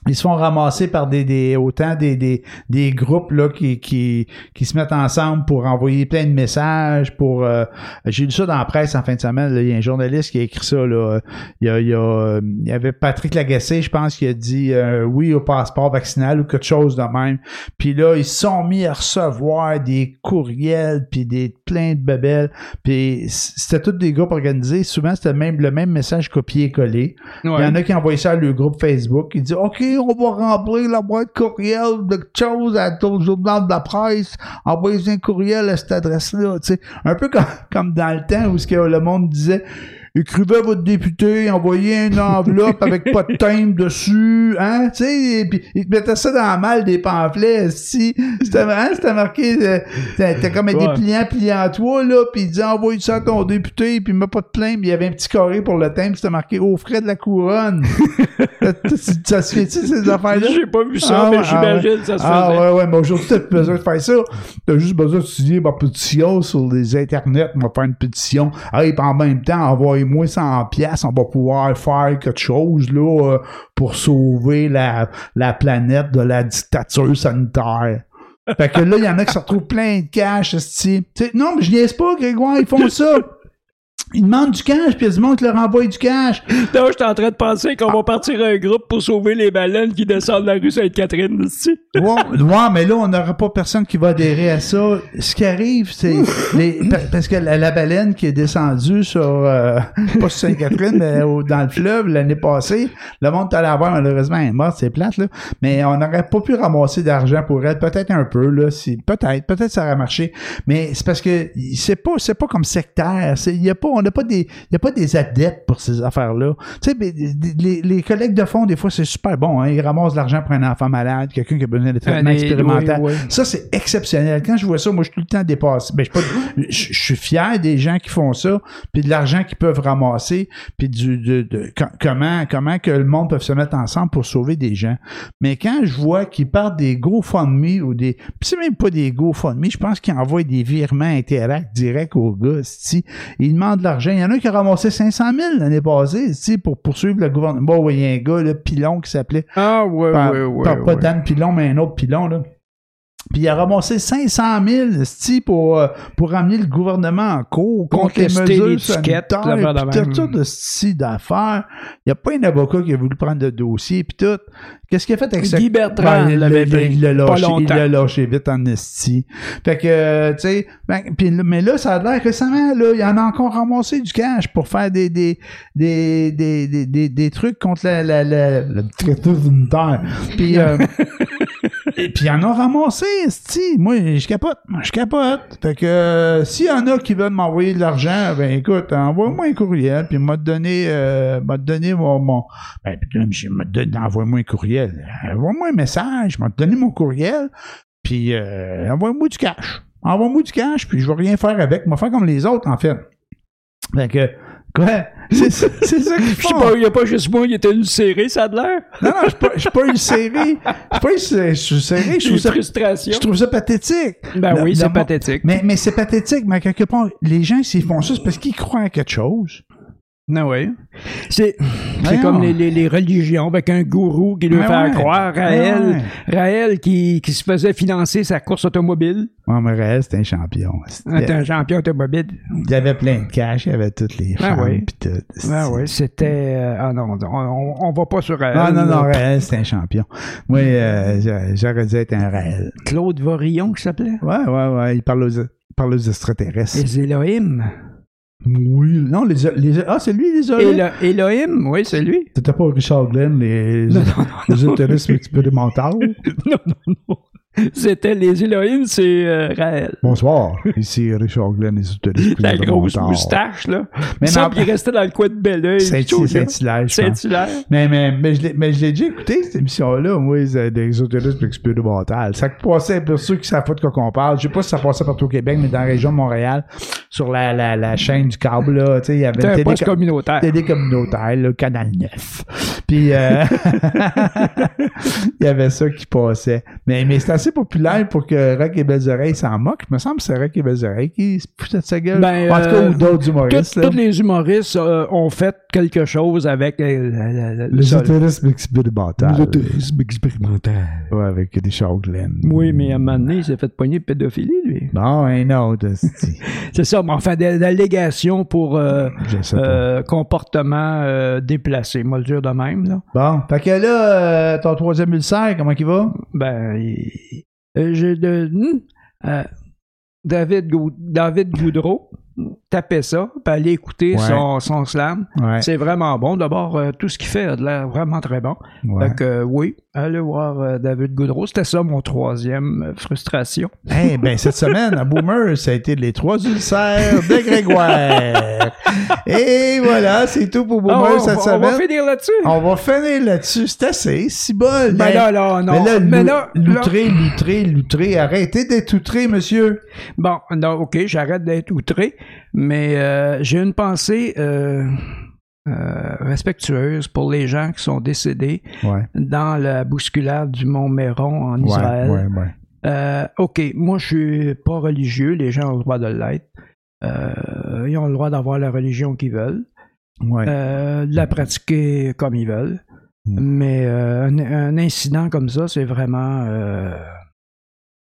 Ils se font ramasser par des, des autant des, des, des groupes là qui, qui, qui se mettent ensemble pour envoyer plein de messages pour euh, j'ai lu ça dans la presse en fin de semaine là. il y a un journaliste qui a écrit ça là. Il y a, il y a il y avait Patrick Lagacé je pense qui a dit euh, oui au passeport vaccinal ou quelque chose de même. Puis là ils se sont mis à recevoir des courriels puis des plein de bebelles. Puis c'était tous des groupes organisés. Souvent c'était même le même message copié-collé. Il y en a qui envoient ça à leur groupe Facebook. Ils disent OK, on va remplir la boîte courriel de quelque chose à ton journal de la presse. Envoyez un courriel à cette adresse-là. Tu sais, un peu comme, comme dans le temps où ce que le monde disait Écrivez à votre député, envoyez une enveloppe avec pas de timbre dessus, hein, tu sais, et puis ils mettaient ça dans la malle des pamphlets, si, c'était hein, c'était marqué, euh, t'as comme un Ouais. dépliant pliant à toi, là, puis il disait envoie ça à ton député, puis mets pas de plainte, puis il y avait un petit carré pour le timbre, c'était marqué aux frais de la couronne. ça se fait-tu, ces affaires-là? J'ai pas vu ça, Ah mais ouais, j'imagine que ça se Ah faisait. ouais, ouais, mais aujourd'hui, t'as plus besoin de faire ça. T'as juste besoin d'étudier ma pétition sur les internets, va faire une pétition. Hey, puis en même temps, envoyez-moi 100 pièces, on va pouvoir faire quelque chose, là, euh, pour sauver la, la planète de la dictature sanitaire. Fait que là, il y en a qui se retrouvent plein de cash. Tu Non, mais je niaise pas, Grégoire, ils font ça. Ils demandent du cash, puis il y a du monde qui leur envoie du cash. Non, j'étais en train de penser qu'on va partir un groupe pour sauver les baleines qui descendent la rue Sainte-Catherine ici. Ouais, ouais, mais là, on n'aura pas personne qui va adhérer à ça. Ce qui arrive, c'est les, pa- parce que la, la baleine qui est descendue sur euh, pas sur Sainte-Catherine, mais au- dans le fleuve l'année passée, le monde est allé la voir, malheureusement, elle est morte, c'est plate, là. Mais on n'aurait pas pu ramasser d'argent pour elle, peut-être un peu, là. Si, peut-être, peut-être ça aurait marché. Mais c'est parce que c'est pas, c'est pas comme sectaire. C'est, y a pas, on n'a pas des, y a pas des adeptes pour ces affaires-là. Tu sais, mais les, les collègues de fonds, des fois, c'est super bon, hein. Ils ramassent de l'argent pour un enfant malade, quelqu'un qui a besoin de traitement expérimental. oui, oui. Ça, c'est exceptionnel. Quand je vois ça, moi, je suis tout le temps dépassé. Ben, je, suis pas- je- je suis fier des gens qui font ça, puis de l'argent qu'ils peuvent ramasser, puis du, de, de- co- comment, comment que le monde peut se mettre ensemble pour sauver des gens. Mais quand je vois qu'ils partent des GoFundMe ou des... Puis c'est même pas des GoFundMe, je pense qu'ils envoient des virements Interact direct aux gars, Ils demandent de Il y en a qui a ramassé 500 000 l'année passée, si pour poursuivre le gouvernement. Bon, il y a un gars, là, Pilon, qui s'appelait Ah, ouais, par- ouais, ouais. par- pas ouais. Dan Pilon, mais un autre Pilon, là. Puis il a ramassé 500 000 esti, pour, euh, pour ramener le gouvernement en cours contre les mesures sanitaires, puis tout ça de esti d'affaires. Il n'y a pas un avocat qui a voulu prendre le dossier, puis tout. Qu'est-ce qu'il a fait avec ça? Guy Bertrand Ben, il l'a- l'avait il lâché, vite en esti. Fait que, euh, tu sais, ben, mais là, ça a l'air récemment, là, il y en a encore ramassé du cash pour faire des, des, des, des, des, des, des trucs contre la, la, la, sanitaire. Puis, euh, et puis, il y en a ramassé, esti. Moi, je capote. Moi, je capote. Fait que, euh, s'il y en a qui veulent m'envoyer de l'argent, ben, écoute, envoie-moi un courriel, puis m'a donné, euh, m'a donné mon, mon, ben, envoie-moi un courriel. Envoie-moi un message, m'a donné mon courriel, puis, euh, envoie-moi du cash. envoie-moi du cash, puis je vais rien faire avec. Vais faire comme les autres, en fait. Fait que, quoi? C'est ça ça qu'ils Je sais font. pas, il n'y a pas juste moi, il était ulcéré, ça a de l'air. Non, non, je suis pas, ulcéré. Je suis pas ulcéré. Je trouve ça, frustration. je trouve ça pathétique. Ben oui, c'est pathétique. Mais, mais c'est pathétique, mais à quelque part, les gens, s'ils font ça, c'est parce qu'ils croient à quelque chose. Non, oui. C'est, comme les, les, les religions avec un gourou qui lui Mais fait ouais. croire. Mais Raël, ouais. Raël qui, qui se faisait financer sa course automobile. Ouais, mais Raël, c'était un champion. C'est un champion automobile. Il avait plein de cash, il avait toutes les Ah femmes, oui. pis tout. Ah oui, c'était... euh, ah non, on, on, on va pas sur Raël. Non, non, non. Raël, c'était un champion. Moi, euh, j'a- j'aurais dû être un Raël. Claude Vorillon, qui s'appelait? Ouais, ouais, ouais, il parle aux, il parle aux extraterrestres. Les Elohim. Oui, non, les, les, ah, c'est lui, les Elohim? Elo- Elohim, oui, c'est lui. C'était pas Richard Glenn, les, Non, non, les extraterrestres expérimentaux? non, non, non. C'était les Elohim, c'est euh, Raël. Bonsoir, ici Richard Glenn, extraterrestres La grosse moustache, là. Mais ça, il restait dans le coin de Belleuil. Saint-Hilaire. Saint-Hilaire. Mais, mais, mais, je l'ai, mais je l'ai déjà écouté, cette émission-là, moi, c'est des exotérismes expérimental. Ça passait, pour ceux qui savent pas de quoi qu'on parle, je sais pas si ça passait partout au Québec, mais dans la région de Montréal, sur la, la, la chaîne du câble, là, tu sais, il y avait C'était une un télé, communautaire. télé communautaire, le Canal 9. Puis, euh, il y avait ça qui passait. Mais, mais c'est assez populaire pour que Rock et Belles Oreilles s'en moque. Il me semble que c'est Rock et Belles Oreilles qui se foutait de sa gueule. Ben, en tout cas, euh, ou d'autres humoristes, Tous les humoristes euh, ont fait quelque chose avec euh, Le exotérisme expérimental. L'ésotérisme expérimental. Ouais, avec Richard Glenn. Oui, mais à un moment donné, il s'est fait pogner de pédophilie, lui. Bon, un autre. C'est ça, mais enfin, des allégations pour euh, comportement déplacé. Moi, le dire de même, là. Bon, fait que là, ton troisième ulcère, comment il va? Ben, il- euh, de... euh, David, Gou- David Goudreau, tapez ça, puis allez écouter Ouais. son, son slam. Ouais, C'est vraiment bon. D'abord, euh, tout ce qu'il fait a de l'air vraiment très bon. ouais. Fait que euh, oui, allez voir euh, David Goudreau. C'était ça mon troisième euh, frustration. Eh ben, cette semaine, à Boomer, ça a été les trois ulcères de Grégoire. Et voilà, c'est tout pour Boomer Ah, on, cette va- on va semaine. finir là-dessus. On va finir là-dessus. C'est assez, si bol. Ben là, là, non. Mais là, Mais là- loutré, loutré, loutré. Arrêtez d'être outré, monsieur. Bon, non, OK, j'arrête d'être outré, mais euh, j'ai une pensée euh, euh, respectueuse pour les gens qui sont décédés Ouais. dans la bousculade du Mont Méron en Ouais, Israël. ouais. Euh, OK, moi, je suis pas religieux, les gens ont le droit de l'être. Euh, ils ont le droit d'avoir la religion qu'ils veulent, de la pratiquer comme ils veulent. Mm. Mais un, un incident comme ça, c'est vraiment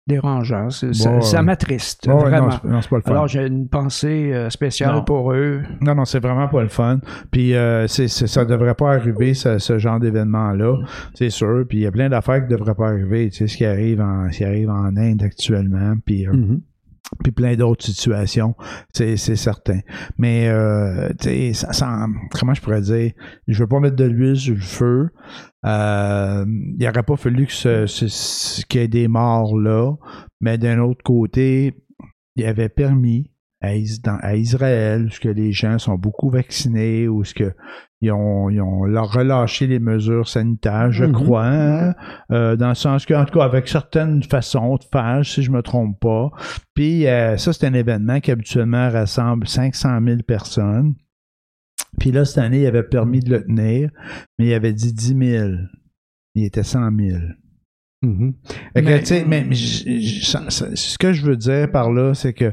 dérangeant. Ça ça ouais. m'attriste, vraiment. non, non, c'est pas le fun. Alors, j'ai une pensée euh, spéciale Non. pour eux. Non, non, c'est vraiment pas le fun. Puis euh, c'est, c'est- ça devrait pas arriver, ce, ce genre d'événement-là, c'est sûr. Puis il y a plein d'affaires qui devraient pas arriver. Tu sais, ce qui arrive en, ce qui arrive en Inde actuellement, puis, euh, puis plein d'autres situations, c'est, certain. Mais, euh, tu sais, comment je pourrais dire, je veux pas mettre de l'huile sur le feu. Euh, il aurait pas fallu que ce, ce- qu'il y ait des morts là, mais d'un autre côté, il avait permis à, à Israël, où que les gens sont beaucoup vaccinés, où ce que ils ont, ils ont relâché les mesures sanitaires, je Mhm. crois, hein, euh, dans le sens que, en tout cas, avec certaines façons de faire, si je me trompe pas. Puis euh, ça, c'est un événement qui habituellement rassemble 500 000 personnes. Puis là, cette année, il avait permis de le tenir, mais il avait dit 10 000. Il était 100 000. Mais- mais ce que je veux dire par là, c'est que,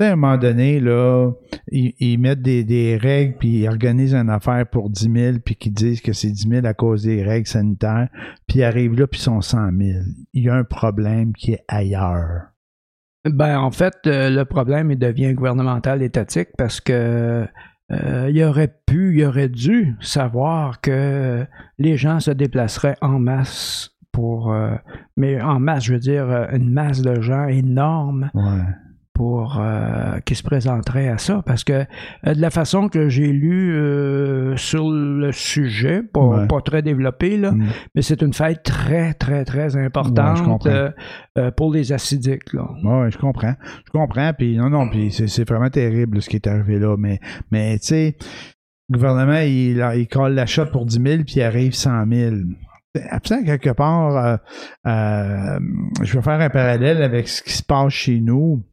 à un moment donné, là, ils, ils mettent des, des règles, puis ils organisent une affaire pour 10 000, puis qu'ils disent que c'est 10 000 à cause des règles sanitaires, puis ils arrivent là, puis ils sont 100 000. Il y a un problème qui est ailleurs. Ben, en fait, euh, le problème il devient gouvernemental étatique parce que euh, il aurait pu, il aurait dû savoir que les gens se déplaceraient en masse pour, euh, mais en masse, je veux dire, euh, une masse de gens énorme Ouais. pour euh, qui se présenteraient à ça parce que euh, de la façon que j'ai lu euh, sur le sujet, pas, Ouais. pas très développé là, Mm. mais c'est une fête très très très importante pour les acidiques là. Ouais, je comprends. Je comprends. Puis non, non, puis c'est, c'est vraiment terrible ce qui est arrivé là. Mais, mais tu sais, le gouvernement, il, il colle l'achat pour 10 000, puis il arrive 100 000. Absent quelque part. Euh, euh, je vais faire un parallèle avec ce qui se passe chez nous.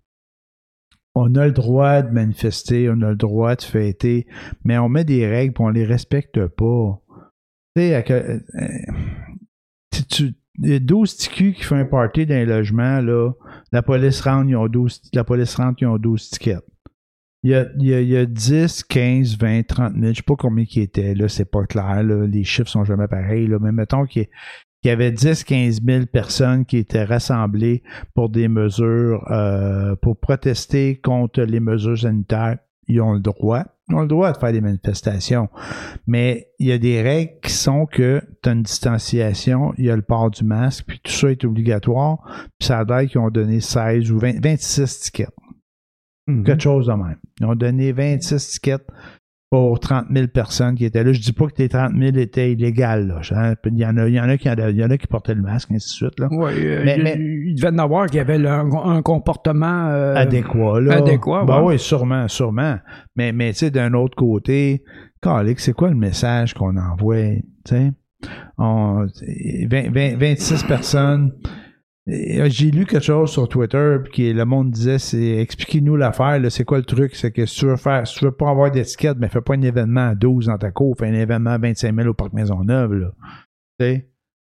On a le droit de manifester, on a le droit de fêter, mais on met des règles et on les respecte pas. Tu sais, tu, il y a 12 tickets qui font un party dans un logement, là. La police rentre, ils ont 12, la police rentre, ils ont 12 tickets. Il y, a, il, y a, 10, 15, 20, 30 000, je sais pas combien qui étaient, là, c'est pas clair, là, les chiffres sont jamais pareils, là, mais mettons qu'il y, avait 10, 15 000 personnes qui étaient rassemblées pour des mesures, euh, pour protester contre les mesures sanitaires. Ils ont le droit. Ils ont le droit de faire des manifestations. Mais il y a des règles qui sont que tu as une distanciation, il y a le port du masque, puis tout ça est obligatoire. Puis ça a l'air qu'ils ont donné 16 ou 20, 26 tickets. Mhm. Quelque chose de même. Ils ont donné 26 tickets pour 30 000 personnes qui étaient là. Je dis pas que les 30 000 étaient illégales. Là. Il, y en a, il, y en a qui, il y en a qui portaient le masque, ainsi de suite. Là. Oui, euh, mais, il, mais, il devait en avoir qui avaient un, comportement euh, adéquat. Là. Adéquat, ben oui, sûrement, sûrement. Mais, mais tu sais, d'un autre côté, c'est quoi le message qu'on envoie? On, 20, 20, 26 personnes j'ai lu quelque chose sur Twitter, puis le monde disait, c'est expliquez-nous l'affaire, c'est quoi le truc, c'est que si tu veux faire, si tu veux pas avoir d'étiquette, mais fais pas un événement à 12 dans ta cour, fais un événement à 25 000 au Parc Maisonneuve?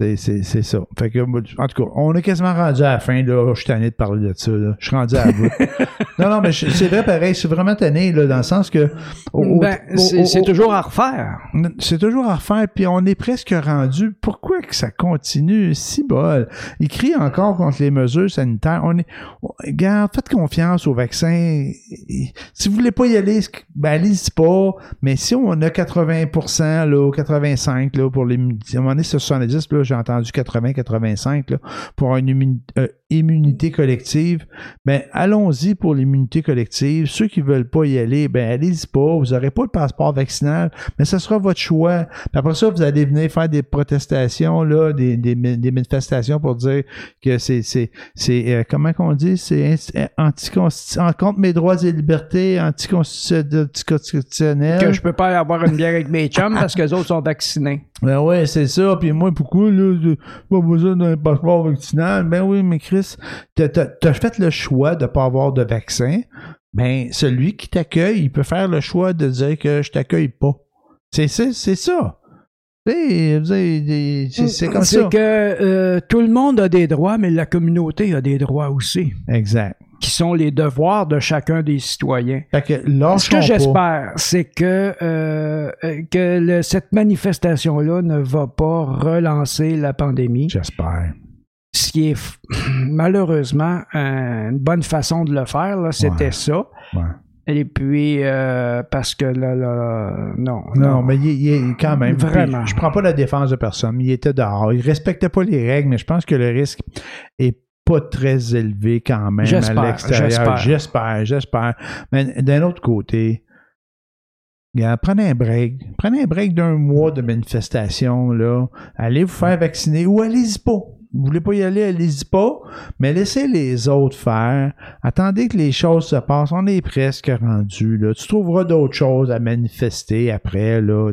C'est ça. Fait que, en tout cas, on est quasiment rendu à la fin. Là. Je suis tanné de parler de ça. Là. Je suis rendu à bout. non, non, mais c'est vrai pareil. C'est vraiment tanné là, dans le sens que. ben, c'est toujours à refaire. C'est toujours à refaire. Puis on est presque rendu. Pourquoi que ça continue si bol? Il crie encore contre les mesures sanitaires. On est. Regarde, faites confiance au vaccin. Si vous voulez pas y aller, ben pas. Mais si on a 80% là, 85 là, pour les. À un moment donné, c'est 70 là, j'ai entendu 80-85 pour une euh, immunité collective. Ben, allons-y pour l'immunité collective. Ceux qui veulent pas y aller, ben, allez-y pas. Vous n'aurez pas le passeport vaccinal, mais ce sera votre choix. après ça, vous allez venir faire des protestations, là, des, des, manifestations pour dire que c'est, c'est, c'est euh, comment qu'on dit, c'est en contre mes droits et libertés, anticonstitutionnel. Que je peux pas avoir une bière avec mes chums parce que les autres sont vaccinés. Ben ouais, c'est ça. Puis moi, pourquoi, là, pas besoin d'un passeport vaccinal? Ben oui, mais Chris, t'as as fait le choix de pas avoir de vaccin. Ben, celui qui t'accueille, il peut faire le choix de dire que je t'accueille pas. C'est ça, c'est ça. C'est comme ça. C'est que euh, tout le monde a des droits, mais la communauté a des droits aussi. Exact qui sont les devoirs de chacun des citoyens. Ce que j'espère, c'est que, euh, que cette manifestation-là ne va pas relancer la pandémie. J'espère. Ce qui est malheureusement une bonne façon de le faire, c'était ça. Et puis, euh, parce que là, là non, non. mais il, est quand même. Vraiment. je prends pas la défense de personne. Il était dehors. Il respectait pas les règles, mais je pense que le risque est pas très élevé quand même à l'extérieur. J'espère, j'espère. Mais d'un autre côté, prenez un break. Prenez un break d'un mois de manifestation. Là. Allez vous faire vacciner ou allez-y pas. Vous voulez pas y aller, allez-y pas, mais laissez les autres faire. Attendez que les choses se passent. On est presque rendu. Là. Tu trouveras d'autres choses à manifester après, là,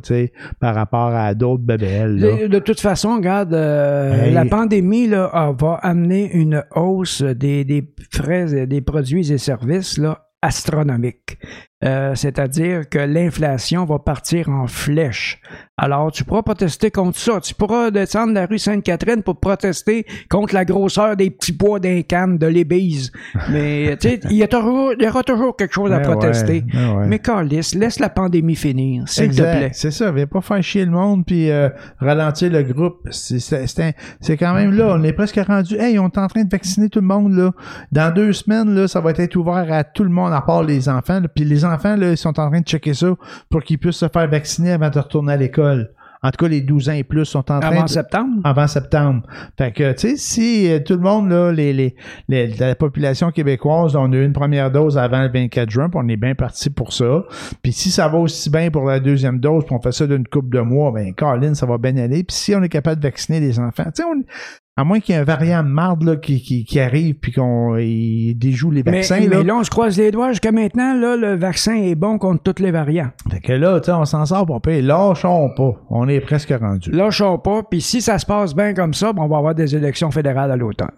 par rapport à d'autres bébelles. De, toute façon, regarde, euh, la pandémie là, va amener une hausse des, des frais, des produits et services là, astronomique. Euh, c'est-à-dire que l'inflation va partir en flèche. Alors, tu pourras protester contre ça. Tu pourras descendre la rue Sainte-Catherine pour protester contre la grosseur des petits pois d'un canne de l'ébise. Mais, tu sais, il, y, aura toujours quelque chose à protester. Mais Carlis, laisse la pandémie finir, s'il te plaît. C'est ça. Viens pas faire chier le monde puis euh, ralentir le groupe. C'est quand même là. On est presque rendu. Hey, on est en train de vacciner tout le monde, là. Dans deux semaines, là, ça va être ouvert à tout le monde, à part les enfants. Puis les enfants, là, ils sont en train de checker ça pour qu'ils puissent se faire vacciner avant de retourner à l'école. En tout cas, les 12 ans et plus sont en train Avant septembre? Avant septembre. Fait que, tu sais, si euh, tout le monde, là, les, les, la population québécoise, on a eu une première dose avant le 24 juin, puis on est bien parti pour ça. Puis si ça va aussi bien pour la deuxième dose, puis on fait ça d'une couple de mois, ben, Caroline, ça va bien aller. Puis si on est capable de vacciner les enfants, tu sais, À moins qu'il y ait un variant de marde là, qui, qui, qui arrive puis qu'on déjoue les Mais, vaccins. mais là. là, on se croise les doigts. Jusqu'à maintenant, là, le vaccin est bon contre tous les variants. Fait que là, tu sais, on s'en sort pour payer. Lâchons pas. On est presque rendu. Lâchons pas. Puis si ça se passe bien comme ça, ben, on va avoir des élections fédérales à l'automne.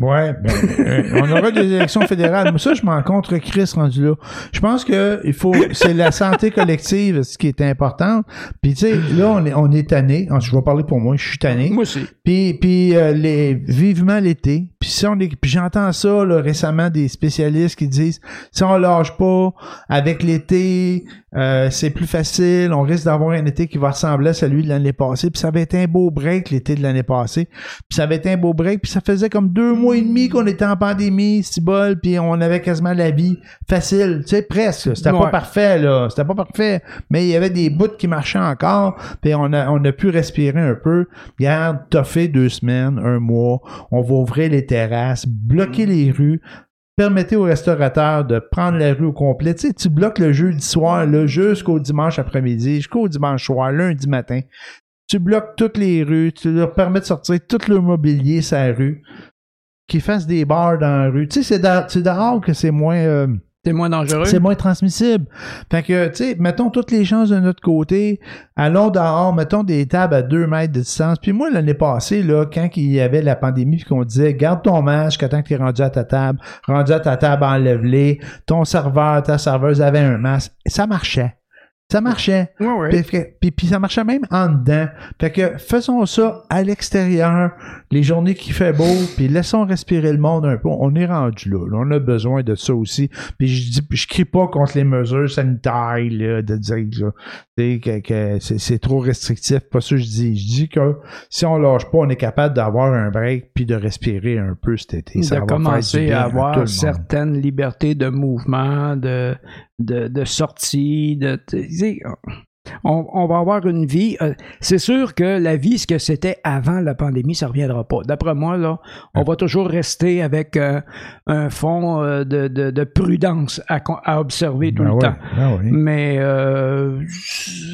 Ouais, ben, euh, on aura des élections fédérales. Mais ça, je m'en contre Chris rendu là. Je pense que il faut, c'est la santé collective ce qui est important. Puis tu sais, là, on est, on est tanné. Je vais parler pour moi. Je suis tanné. Moi aussi. Puis, puis euh, les, vivement l'été. Puis si on est, puis j'entends ça là, récemment des spécialistes qui disent si on lâche pas avec l'été, euh, c'est plus facile. On risque d'avoir un été qui va ressembler à celui de l'année passée. Puis ça avait été un beau break l'été de l'année passée. Puis ça avait été un beau break. Puis ça faisait comme deux mois et demi qu'on était en pandémie, si bol. Puis on avait quasiment la vie facile, tu sais presque. C'était pas parfait là. C'était pas parfait, mais il y avait des bouts qui marchaient encore. Puis on a, on a pu respirer un peu. Regarde, t'as fait deux semaines, un mois. On va ouvrir les terrasses, bloquer les rues. Permettez aux restaurateurs de prendre la rue au complet. Tu sais, tu bloques le jeudi soir là, jusqu'au dimanche après-midi, jusqu'au dimanche soir, lundi matin. Tu bloques toutes les rues, tu leur permets de sortir tout le mobilier la rue, qu'ils fassent des bars dans la rue. Tu sais, c'est dehors que c'est moins... euh, C'est moins dangereux. c'est moins transmissible. Fait que, tu sais, mettons toutes les chances de notre côté. Allons dehors, mettons des tables à deux mètres de distance. Puis moi, l'année passée, là, quand il y avait la pandémie, puis qu'on disait, garde ton masque tant que tu es rendu à ta table. Rendu à ta table, enlève-les. Ton serveur, ta serveuse avait un masque. Ça marchait. Ça marchait. Ouais, ouais. Puis, puis, puis ça marchait même en dedans. Fait que faisons ça à l'extérieur, les journées qui fait beau, puis laissons respirer le monde un peu. On est rendu là. là. On a besoin de ça aussi. Puis je dis, je crie pas contre les mesures sanitaires, là, de dire là, que, que c'est, trop restrictif. Pas ça que je dis. Je dis que si on lâche pas, on est capable d'avoir un break puis de respirer un peu cet été. Ça de va faire du commencer bien à avoir certaines libertés de mouvement, de, de, de sortie, de, on, on va avoir une vie. euh, c'est sûr que la vie, ce que c'était avant la pandémie, ça ne reviendra pas. D'après moi, là, on va toujours rester avec euh, un fond euh, de, de, de prudence à, observer tout Ben le ouais, temps. ben oui. Mais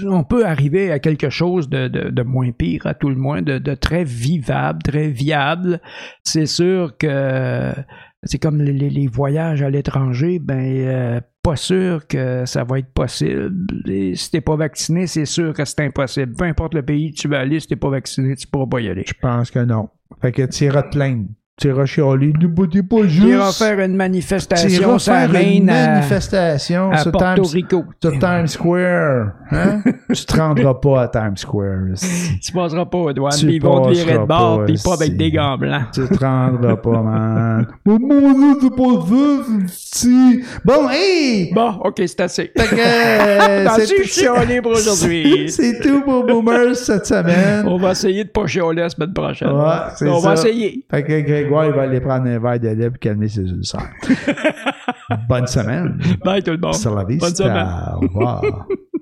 on peut arriver à quelque chose de, moins pire, à tout le moins, de, très vivable, très viable. C'est sûr que c'est comme les, voyages à l'étranger, ben pas sûr que ça va être possible. Et si t'es pas vacciné, c'est sûr que c'est impossible. Peu importe le pays où tu vas aller, si t'es pas vacciné, tu pourras pas y aller. Je pense que non. Fait que tu iras te plaindre. Tu iras chialer. Ne battez pas Tu juste. iras faire une Tu manifestation, iras ça faire une à, manifestation à sur, Porto Times, Rico. sur Times Square. Hein? tu te rendras pas à Times Square. Tu passeras pas aux douanes, ils vont te virer de bord, puis pas avec des gants blancs. Tu te rendras pas, man. Maman, non, c'est pas ça, Bon, hey! Bon, ok, c'est assez. Fait que, euh, c'est chion libre aujourd'hui? c'est tout pour Boomers cette semaine. On va essayer de pas chialer la semaine prochaine. Ouais, c'est On va essayer. Fait que Grégoire, il va aller prendre un verre de lait pour calmer ses ulcères. Bonne semaine. Bye tout le monde. Bonne semaine. Au revoir.